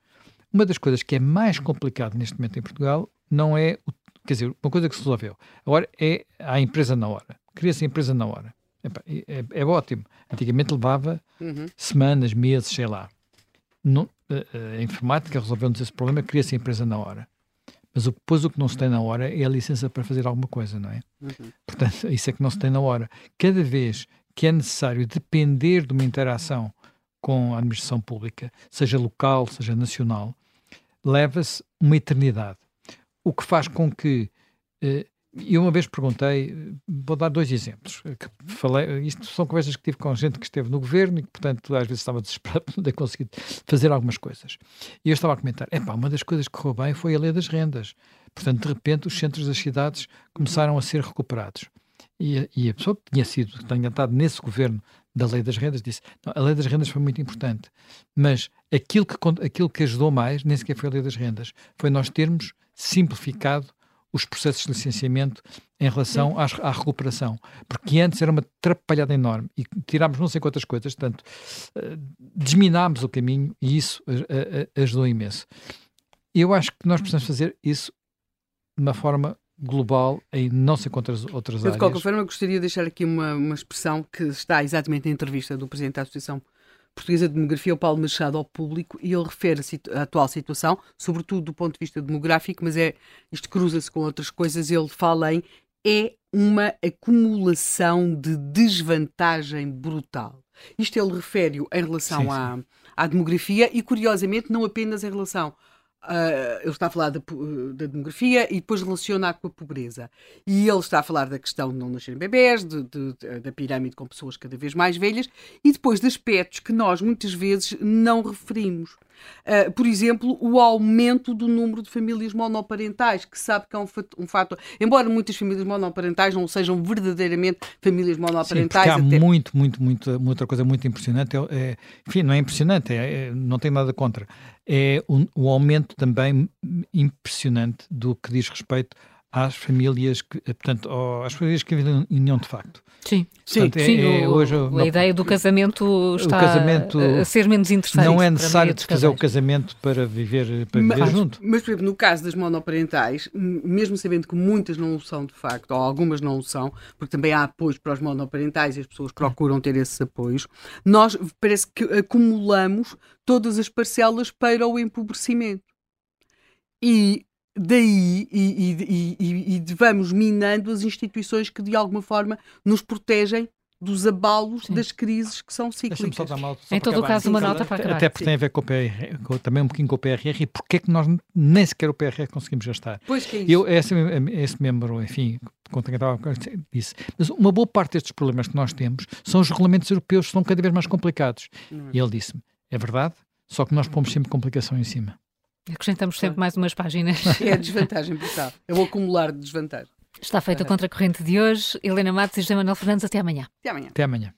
Uma das coisas que é mais complicado neste momento em Portugal não é, quer dizer, uma coisa que se resolveu. Agora é a empresa na hora. Cria-se a empresa na hora. É, é, ótimo. Antigamente levava uhum. semanas, meses, sei lá. Não, a, a, informática resolveu-nos esse problema, cria-se a empresa na hora. Mas depois o que não se tem na hora é a licença para fazer alguma coisa, não é? Uhum. Portanto, isso é que não se tem na hora. Cada vez que é necessário depender de uma interação com a administração pública, seja local, seja nacional, leva-se uma eternidade. O que faz com que eh, e uma vez perguntei, vou dar dois exemplos. Que falei, isto são conversas que tive com gente que esteve no governo e que, portanto, às vezes estava desesperado ter conseguido fazer algumas coisas. E eu estava a comentar: epá, uma das coisas que correu bem foi a lei das rendas. Portanto, de repente, os centros das cidades começaram a ser recuperados. E, e a pessoa que tinha sido, que tinha estado nesse governo da lei das rendas, disse: a lei das rendas foi muito importante, mas aquilo que, aquilo que ajudou mais nem sequer foi a lei das rendas, foi nós termos simplificado os processos de licenciamento em relação às, à recuperação. Porque antes era uma atrapalhada enorme e tirámos não sei quantas coisas, portanto, uh, desminámos o caminho e isso ajudou imenso. Eu acho que nós precisamos fazer isso de uma forma global em não sei quantas outras eu, áreas. De qualquer forma, gostaria de deixar aqui uma, uma expressão que está exatamente na entrevista do Presidente da Associação Portuguesa de Demografia, o Paulo Machado, ao público, e ele refere a, atual situação, sobretudo do ponto de vista demográfico, mas é isto cruza-se com outras coisas. Ele fala em é uma acumulação de desvantagem brutal. Isto ele refere em relação sim, sim. À, à demografia e, curiosamente, não apenas em relação Uh, ele está a falar da, demografia e depois relaciona com a pobreza. E ele está a falar da questão de não nascerem bebés, de, de, de, da pirâmide com pessoas cada vez mais velhas e depois de aspectos que nós muitas vezes não referimos. Uh, por exemplo, o aumento do número de famílias monoparentais, que sabe que é um, um fator. Embora muitas famílias monoparentais não sejam verdadeiramente famílias monoparentais. Sim, há até... muito, muito, muito, outra coisa muito impressionante. É, é, enfim, não é impressionante, é, é, não tem nada contra. É o, o aumento também impressionante do que diz respeito às famílias que, portanto, às famílias que vivem em união de facto. Sim, portanto, sim, é, é, hoje, a não, ideia do casamento está casamento a ser menos interessante. Não é necessário fazer o casamento para viver, para mas, viver junto. Mas, por exemplo, no caso das monoparentais, mesmo sabendo que muitas não o são de facto, ou algumas não o são, porque também há apoios para os monoparentais e as pessoas procuram ter esses apoios, nós parece que acumulamos todas as parcelas para o empobrecimento. E daí e, e, e, e, vamos minando as instituições que de alguma forma nos protegem dos abalos Sim. das crises que são cíclicas. Só mal, só em todo o caso, uma nota para acabar. Até porque Sim. tem a ver com o PRR, com, também um pouquinho com o PRR e porque é que nós nem sequer o PRR conseguimos gastar. Pois que é isso. Eu, esse, esse membro, enfim, disse, mas uma boa parte destes problemas que nós temos são os regulamentos europeus que são cada vez mais complicados. É. E ele disse-me, é verdade, só que nós pomos sempre complicação em cima. Acrescentamos sempre mais umas páginas. É a desvantagem brutal. É o acumular de desvantagem. Está feita a contracorrente de hoje. Helena Matos e José Manuel Fernandes, até amanhã. Até amanhã. Até amanhã.